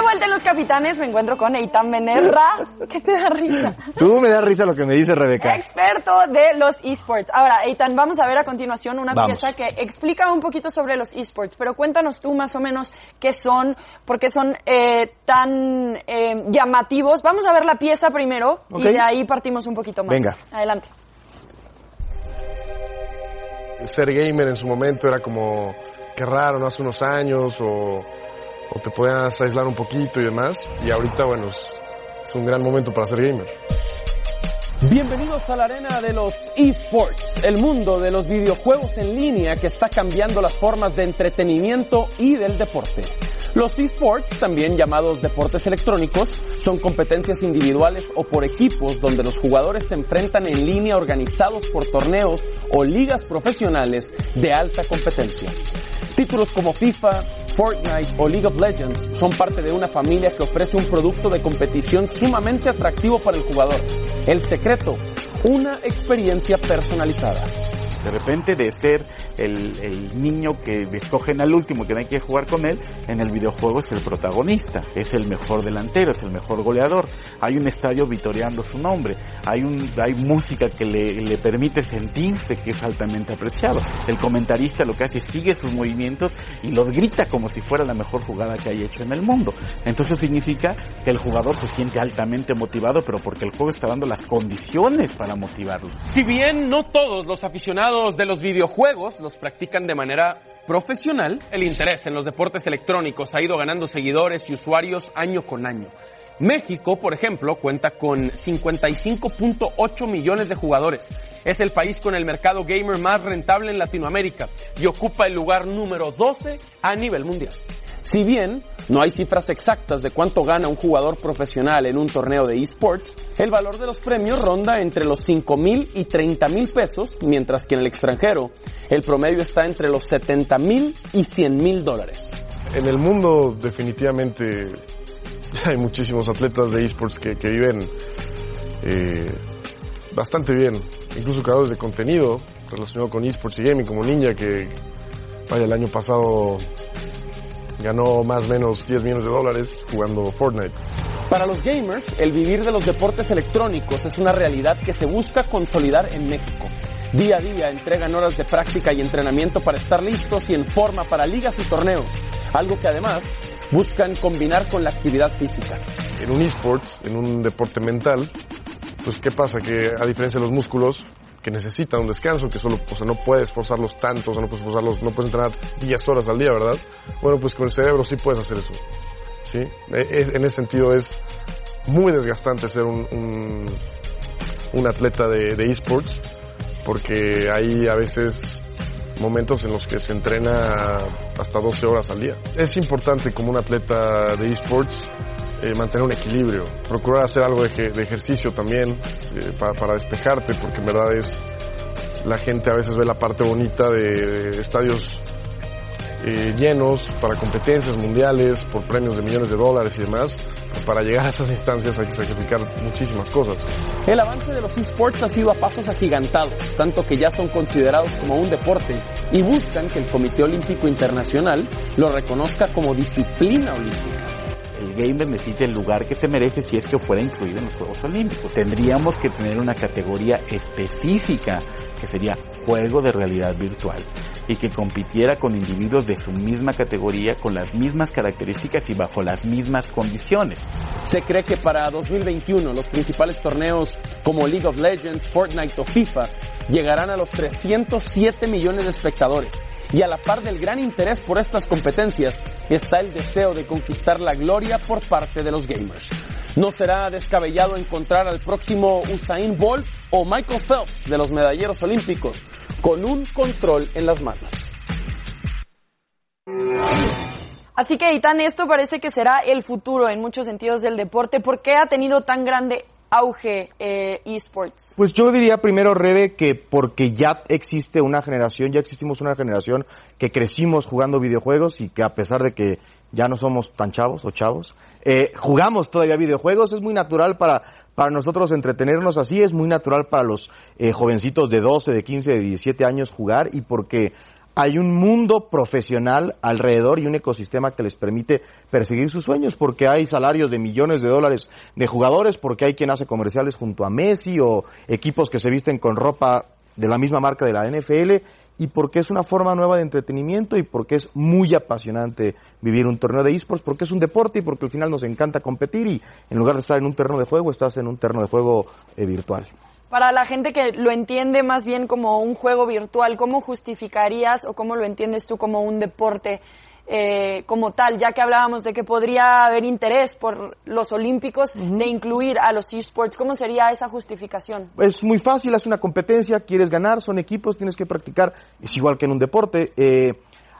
Speaker 8: De vuelta en Los Capitanes me encuentro con Eitan Benerra. ¿Qué te da risa?
Speaker 18: Tú me da risa lo que me dice Rebeca.
Speaker 8: Experto de los esports. Ahora, Eitan, vamos a ver a continuación una
Speaker 18: Vamos.
Speaker 8: pieza que explica un poquito sobre los esports, pero cuéntanos tú más o menos qué son, por qué son eh, tan eh, llamativos. Vamos a ver la pieza primero y de ahí partimos un poquito más.
Speaker 18: Venga.
Speaker 8: Adelante.
Speaker 19: ser gamer en su momento era como que raro, ¿no? Hace unos años o, o te podías aislar un poquito y demás. Y ahorita, bueno, es un gran momento para ser gamer.
Speaker 20: Bienvenidos a la arena de los esports, el mundo de los videojuegos en línea que está cambiando las formas de entretenimiento y del deporte. Los esports, también llamados deportes electrónicos, son competencias individuales o por equipos donde los jugadores se enfrentan en línea organizados por torneos o ligas profesionales de alta competencia. Títulos como FIFA, Fortnite o League of Legends son parte de una familia que ofrece un producto de competición sumamente atractivo para el jugador. El secreto, una experiencia personalizada.
Speaker 21: De repente de ser el, el niño que escogen al último, que no hay que jugar con él, en el videojuego es el protagonista, es el mejor delantero, es el mejor goleador. Hay un estadio vitoreando su nombre, hay, un, hay música que le, le permite sentirse que es altamente apreciado. El comentarista lo que hace es sigue sus movimientos y los grita como si fuera la mejor jugada que haya hecho en el mundo. Entonces significa que el jugador se siente altamente motivado, pero porque el juego está dando las condiciones para motivarlo.
Speaker 20: Si bien no todos los de los videojuegos los practican de manera profesional, el interés en los deportes electrónicos ha ido ganando seguidores y usuarios año con año. México, por ejemplo, cuenta con 55.8 millones de jugadores. Es el país con el mercado gamer más rentable en Latinoamérica y ocupa el lugar número 12 a nivel mundial. Si bien no hay cifras exactas de cuánto gana un jugador profesional en un torneo de esports, el valor de los premios ronda entre los 5 mil y 30 mil pesos, mientras que en el extranjero el promedio está entre los 70 mil y 100 mil dólares.
Speaker 19: En el mundo definitivamente hay muchísimos atletas de esports que, viven eh, bastante bien, incluso creadores de contenido relacionado con esports y gaming como Ninja que vaya el año pasado ganó más o menos 10 millones de dólares jugando Fortnite.
Speaker 20: Para los gamers, el vivir de los deportes electrónicos es una realidad que se busca consolidar en México. Día a día entregan horas de práctica y entrenamiento para estar listos y en forma para ligas y torneos, algo que además buscan combinar con la actividad física.
Speaker 19: En un esport, en un deporte mental, pues ¿qué pasa? Que a diferencia de los músculos, que necesitan un descanso, que solo, o sea, no puedes forzarlos tanto, o no puedes forzarlos, no puedes entrenar 10 horas al día, ¿verdad? Bueno, pues con el cerebro sí puedes hacer eso, ¿sí? E- en ese sentido es muy desgastante ser un, un, un atleta de, de esports, porque hay a veces momentos en los que se entrena hasta 12 horas al día. Es importante como un atleta de esports eh, mantener un equilibrio, procurar hacer algo de, eje- de ejercicio también eh, para, para despejarte, porque en verdad es la gente a veces ve la parte bonita de estadios eh, llenos para competencias mundiales, por premios de millones de dólares y demás. Para llegar a esas instancias hay que sacrificar muchísimas cosas.
Speaker 20: El avance de los esports ha sido a pasos agigantados, tanto que ya son considerados como un deporte y buscan que el Comité Olímpico Internacional lo reconozca como disciplina olímpica.
Speaker 21: Gamer necesita el lugar que se merece si es que fuera incluido en los Juegos Olímpicos. Tendríamos que tener una categoría específica que sería juego de realidad virtual y que compitiera con individuos de su misma categoría con las mismas características y bajo las mismas condiciones.
Speaker 20: Se cree que para 2021 los principales torneos como League of Legends, Fortnite o FIFA llegarán a los 307 millones de espectadores. Y a la par del gran interés por estas competencias está el deseo de conquistar la gloria por parte de los gamers. No será descabellado encontrar al próximo Usain Bolt o Michael Phelps de los medalleros olímpicos con un control en las manos.
Speaker 8: Así que, Itán, esto parece que será el futuro en muchos sentidos del deporte. ¿Por qué ha tenido tan grande auge eh, esports?
Speaker 18: Pues yo diría primero, Rebe, que porque ya existe una generación, ya existimos una generación que crecimos jugando videojuegos y que a pesar de que ya no somos tan chavos o chavos, eh, jugamos todavía videojuegos, es muy natural para, para nosotros entretenernos así, es muy natural para los eh, jovencitos de 12, de 15, de 17 años jugar y porque hay un mundo profesional alrededor y un ecosistema que les permite perseguir sus sueños, porque hay salarios de millones de dólares de jugadores, porque hay quien hace comerciales junto a Messi o equipos que se visten con ropa de la misma marca de la NFL y porque es una forma nueva de entretenimiento y porque es muy apasionante vivir un torneo de esports, porque es un deporte y porque al final nos encanta competir y en lugar de estar en un terreno de juego, estás en un terreno de juego eh, virtual.
Speaker 8: Para la gente que lo entiende más bien como un juego virtual, ¿cómo justificarías o cómo lo entiendes tú como un deporte eh, como tal, ya que hablábamos de que podría haber interés por los olímpicos de incluir a los esports? ¿Cómo sería esa justificación?
Speaker 18: Es muy fácil, es una competencia, quieres ganar, son equipos, tienes que practicar, es igual que en un deporte. Eh,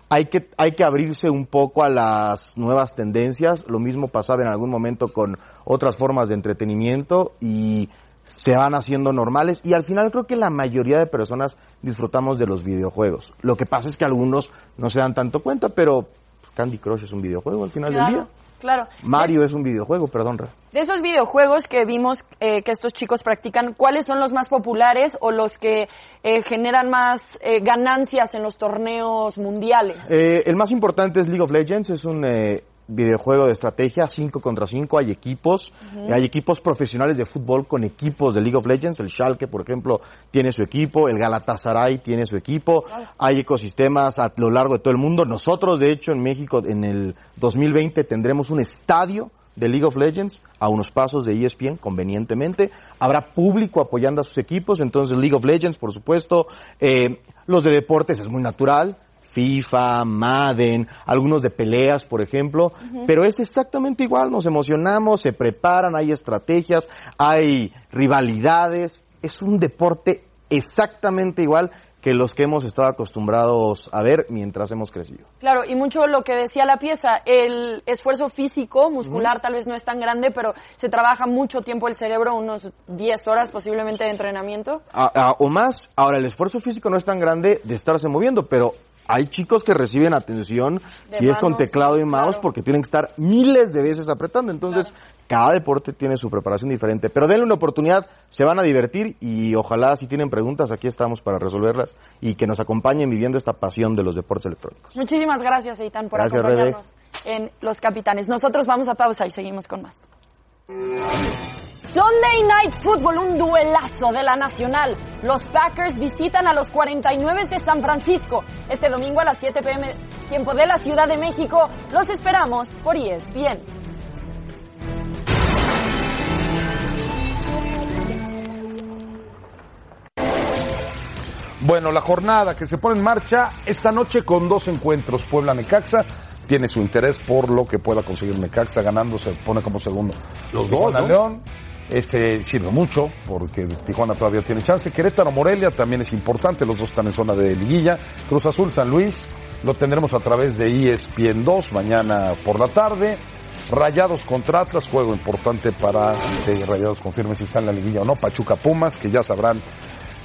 Speaker 18: hay que, hay que abrirse un poco a las nuevas tendencias. Lo mismo pasaba en algún momento con otras formas de entretenimiento y se van haciendo normales y al final creo que la mayoría de personas disfrutamos de los videojuegos. Lo que pasa es que algunos no se dan tanto cuenta, pero Candy Crush es un videojuego al final del día.
Speaker 8: Claro.
Speaker 18: Mario es un videojuego, perdón. Ra.
Speaker 8: De esos videojuegos que vimos eh, que estos chicos practican, ¿cuáles son los más populares o los que eh, generan más eh, ganancias en los torneos mundiales?
Speaker 18: Eh, el más importante es League of Legends, es un eh, videojuego de estrategia 5 contra 5, hay equipos, hay equipos profesionales de fútbol con equipos de League of Legends, el Schalke por ejemplo tiene su equipo, el Galatasaray tiene su equipo, hay ecosistemas a lo largo de todo el mundo, nosotros de hecho en México en el 2020 tendremos un estadio de League of Legends a unos pasos de ESPN convenientemente. Habrá público apoyando a sus equipos, entonces League of Legends, por supuesto. Eh, los de deportes es muy natural. FIFA, Madden, algunos de peleas, por ejemplo, pero es exactamente igual, nos emocionamos, se preparan, hay estrategias, hay rivalidades, es un deporte exactamente igual que los que hemos estado acostumbrados a ver mientras hemos crecido.
Speaker 8: Claro, y mucho lo que decía la pieza, el esfuerzo físico, muscular, tal vez no es tan grande, pero se trabaja mucho tiempo el cerebro, unos 10 horas posiblemente de entrenamiento.
Speaker 18: o más. Ahora, el esfuerzo físico no es tan grande de estarse moviendo, pero hay chicos que reciben atención
Speaker 8: De
Speaker 18: si es con teclado y mouse porque tienen que estar miles de veces apretando. Entonces, cada deporte tiene su preparación diferente. Pero denle una oportunidad, se van a divertir y ojalá si tienen preguntas, aquí estamos para resolverlas y que nos acompañen viviendo esta pasión de los deportes electrónicos.
Speaker 8: Muchísimas gracias, Eitan, por
Speaker 18: Gracias,
Speaker 8: acompañarnos en Los Capitanes. Nosotros vamos a pausa y seguimos con más. Sunday Night Football, un duelazo de la Nacional. Los Packers visitan a los 49 de San Francisco este domingo a las 7 pm, tiempo de la Ciudad de México. Los esperamos por ESPN.
Speaker 3: Bueno, la jornada que se pone en marcha esta noche con dos encuentros. Puebla-Necaxa tiene su interés por lo que pueda conseguir Necaxa ganando, se pone como segundo.
Speaker 2: Los dos, ¿no?
Speaker 3: León. Este sirve mucho porque Tijuana todavía tiene chance. Querétaro Morelia también es importante, los dos están en zona de liguilla. Cruz Azul San Luis lo tendremos a través de ESPN 2 mañana por la tarde. Rayados contra Atlas, juego importante para que Rayados confirme si está en la liguilla o no. Pachuca Pumas, que ya sabrán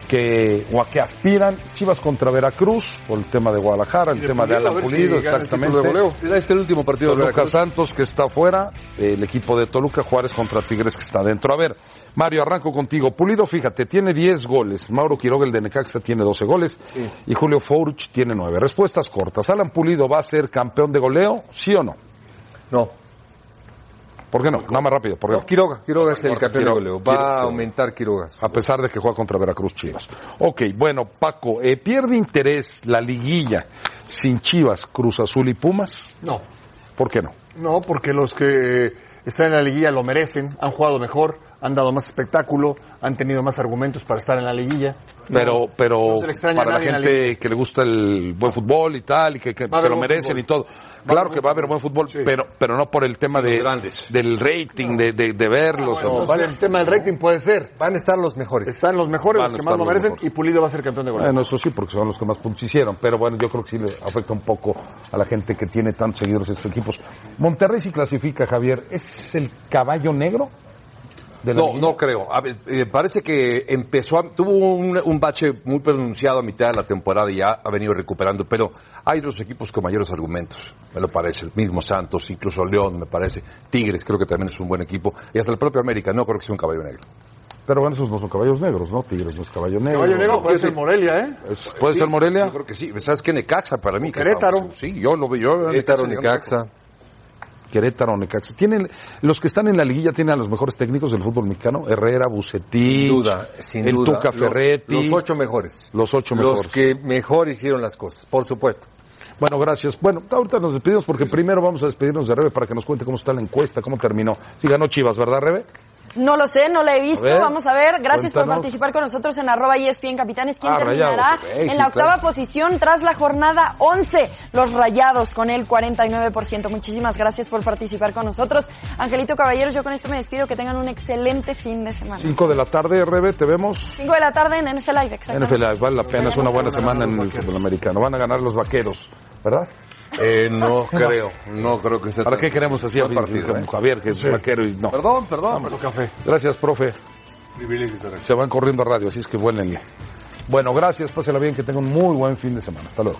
Speaker 3: que o a qué aspiran. Chivas contra Veracruz por el tema de Guadalajara, el tema de
Speaker 2: Pulido,
Speaker 3: Alan
Speaker 2: si
Speaker 3: Pulido,
Speaker 2: el
Speaker 3: exactamente.
Speaker 2: de este el último partido de
Speaker 3: Toluca
Speaker 2: Veracruz.
Speaker 3: Santos que está afuera, el equipo de Toluca Juárez contra Tigres que está dentro. A ver, Mario, arranco contigo. Pulido, fíjate, tiene 10 goles. Mauro Quiroga, el de Necaxa, tiene 12 goles. Y Julio Fouch tiene 9. Respuestas cortas. ¿Alan Pulido va a ser campeón de goleo? ¿Sí o no?
Speaker 4: No.
Speaker 3: ¿Por qué no? Nada más rápido. ¿por qué no?
Speaker 4: Quiroga, Quiroga es el
Speaker 3: Porque
Speaker 4: campeón de
Speaker 3: Quiroga-
Speaker 4: goleo. Va
Speaker 3: Quiroga-
Speaker 4: a aumentar Quiroga.
Speaker 3: A pesar de que juega contra Veracruz Chivas. Ok, bueno, Paco, eh, ¿pierde interés la liguilla sin Chivas, Cruz Azul y Pumas?
Speaker 5: No.
Speaker 3: ¿Por qué no?
Speaker 5: No, porque los que están en la liguilla lo merecen, han jugado mejor, han dado más espectáculo, han tenido más argumentos para estar en la liguilla.
Speaker 3: Pero,
Speaker 5: No,
Speaker 3: pero
Speaker 5: no
Speaker 3: para la gente que le gusta el buen fútbol y tal, y que, que- lo merecen
Speaker 5: fútbol.
Speaker 3: y todo. Claro que va a haber buen fútbol, pero, pero no por el tema de, del rating, de, de, de verlos.
Speaker 5: Bueno,
Speaker 3: o-
Speaker 5: vale, el tema del rating puede ser.
Speaker 4: Van a estar los mejores.
Speaker 5: Están los mejores,
Speaker 3: Van
Speaker 5: los que más lo merecen,
Speaker 3: mejores.
Speaker 5: y Pulido va a ser campeón de goleo.
Speaker 3: Bueno, eso sí, porque son los que más puntos hicieron. Pero bueno, yo creo que sí le afecta un poco a la gente que tiene tantos seguidores estos equipos. Monterrey sí clasifica, Javier. ¿Es el caballo negro? De la
Speaker 2: No,
Speaker 3: liguilla?
Speaker 2: no creo. A ver, eh, parece que empezó, a- tuvo un, un bache muy pronunciado a mitad de la temporada y ya ha venido recuperando, pero hay dos equipos con mayores argumentos, me lo parece. El mismo Santos, incluso León, me parece. Tigres, creo que también es un buen equipo. Y hasta el propio América, no creo que sea un caballo negro.
Speaker 3: Pero bueno, esos no son caballos negros, ¿no? Tigres no es caballo negro.
Speaker 5: Caballo negro puede ser Morelia, ¿eh?
Speaker 3: ¿Puede
Speaker 2: Sí,
Speaker 3: ser Morelia?
Speaker 2: Yo creo que sí. ¿Sabes qué? Necaxa para mí. que
Speaker 5: Querétaro.
Speaker 2: estamos- Sí, yo lo veo. Yo
Speaker 3: Querétaro,
Speaker 2: Necaxa.
Speaker 3: Querétaro, Necaxa. Tienen, los que están en la liguilla tienen a los mejores técnicos del fútbol mexicano. Herrera, Bucetich.
Speaker 4: Sin duda, sin
Speaker 3: el
Speaker 4: duda.
Speaker 3: Tuca
Speaker 4: Los-
Speaker 3: Ferretti.
Speaker 4: Los, ocho mejores.
Speaker 3: Los ocho
Speaker 4: Los
Speaker 3: mejores.
Speaker 4: que mejor hicieron las cosas, por supuesto.
Speaker 3: Bueno, gracias. Bueno, ahorita nos despedimos porque primero vamos a despedirnos de Rebe para que nos cuente cómo está la encuesta, cómo terminó. Sí ganó Chivas, ¿verdad, Rebe?
Speaker 8: No lo sé, no la he visto.
Speaker 3: A ver,
Speaker 8: Vamos a ver. Gracias por participar con nosotros en arroba ESPN Capitanes. ¿Quién
Speaker 3: Ah,
Speaker 8: terminará
Speaker 3: Rayados,
Speaker 8: en la octava
Speaker 3: claro.
Speaker 8: posición tras la jornada 11? Los Rayados con el 49%. Muchísimas gracias por participar con nosotros. Angelito Caballeros, yo con esto me despido. Que tengan un excelente fin de semana.
Speaker 3: Cinco de la tarde, Rebe, te vemos.
Speaker 8: 5 de la tarde en NFL Live, exactamente.
Speaker 3: NFL, vale la pena, es una buena semana en el fútbol americano. Van a ganar los vaqueros, ¿verdad?
Speaker 2: Eh, no creo, no creo que sea
Speaker 3: ¿Para qué queremos así a
Speaker 2: partido,
Speaker 3: como
Speaker 2: eh?
Speaker 3: Javier, que es
Speaker 2: Sí.
Speaker 3: vaquero y no?
Speaker 2: Perdón, perdón,
Speaker 3: Vamos.
Speaker 2: café.
Speaker 3: Gracias, profe.
Speaker 2: Privilegio estar aquí.
Speaker 3: Se van corriendo a radio, así es que vuélenle. Bueno, gracias, pásela bien, que tengan un muy buen fin de semana. Hasta luego.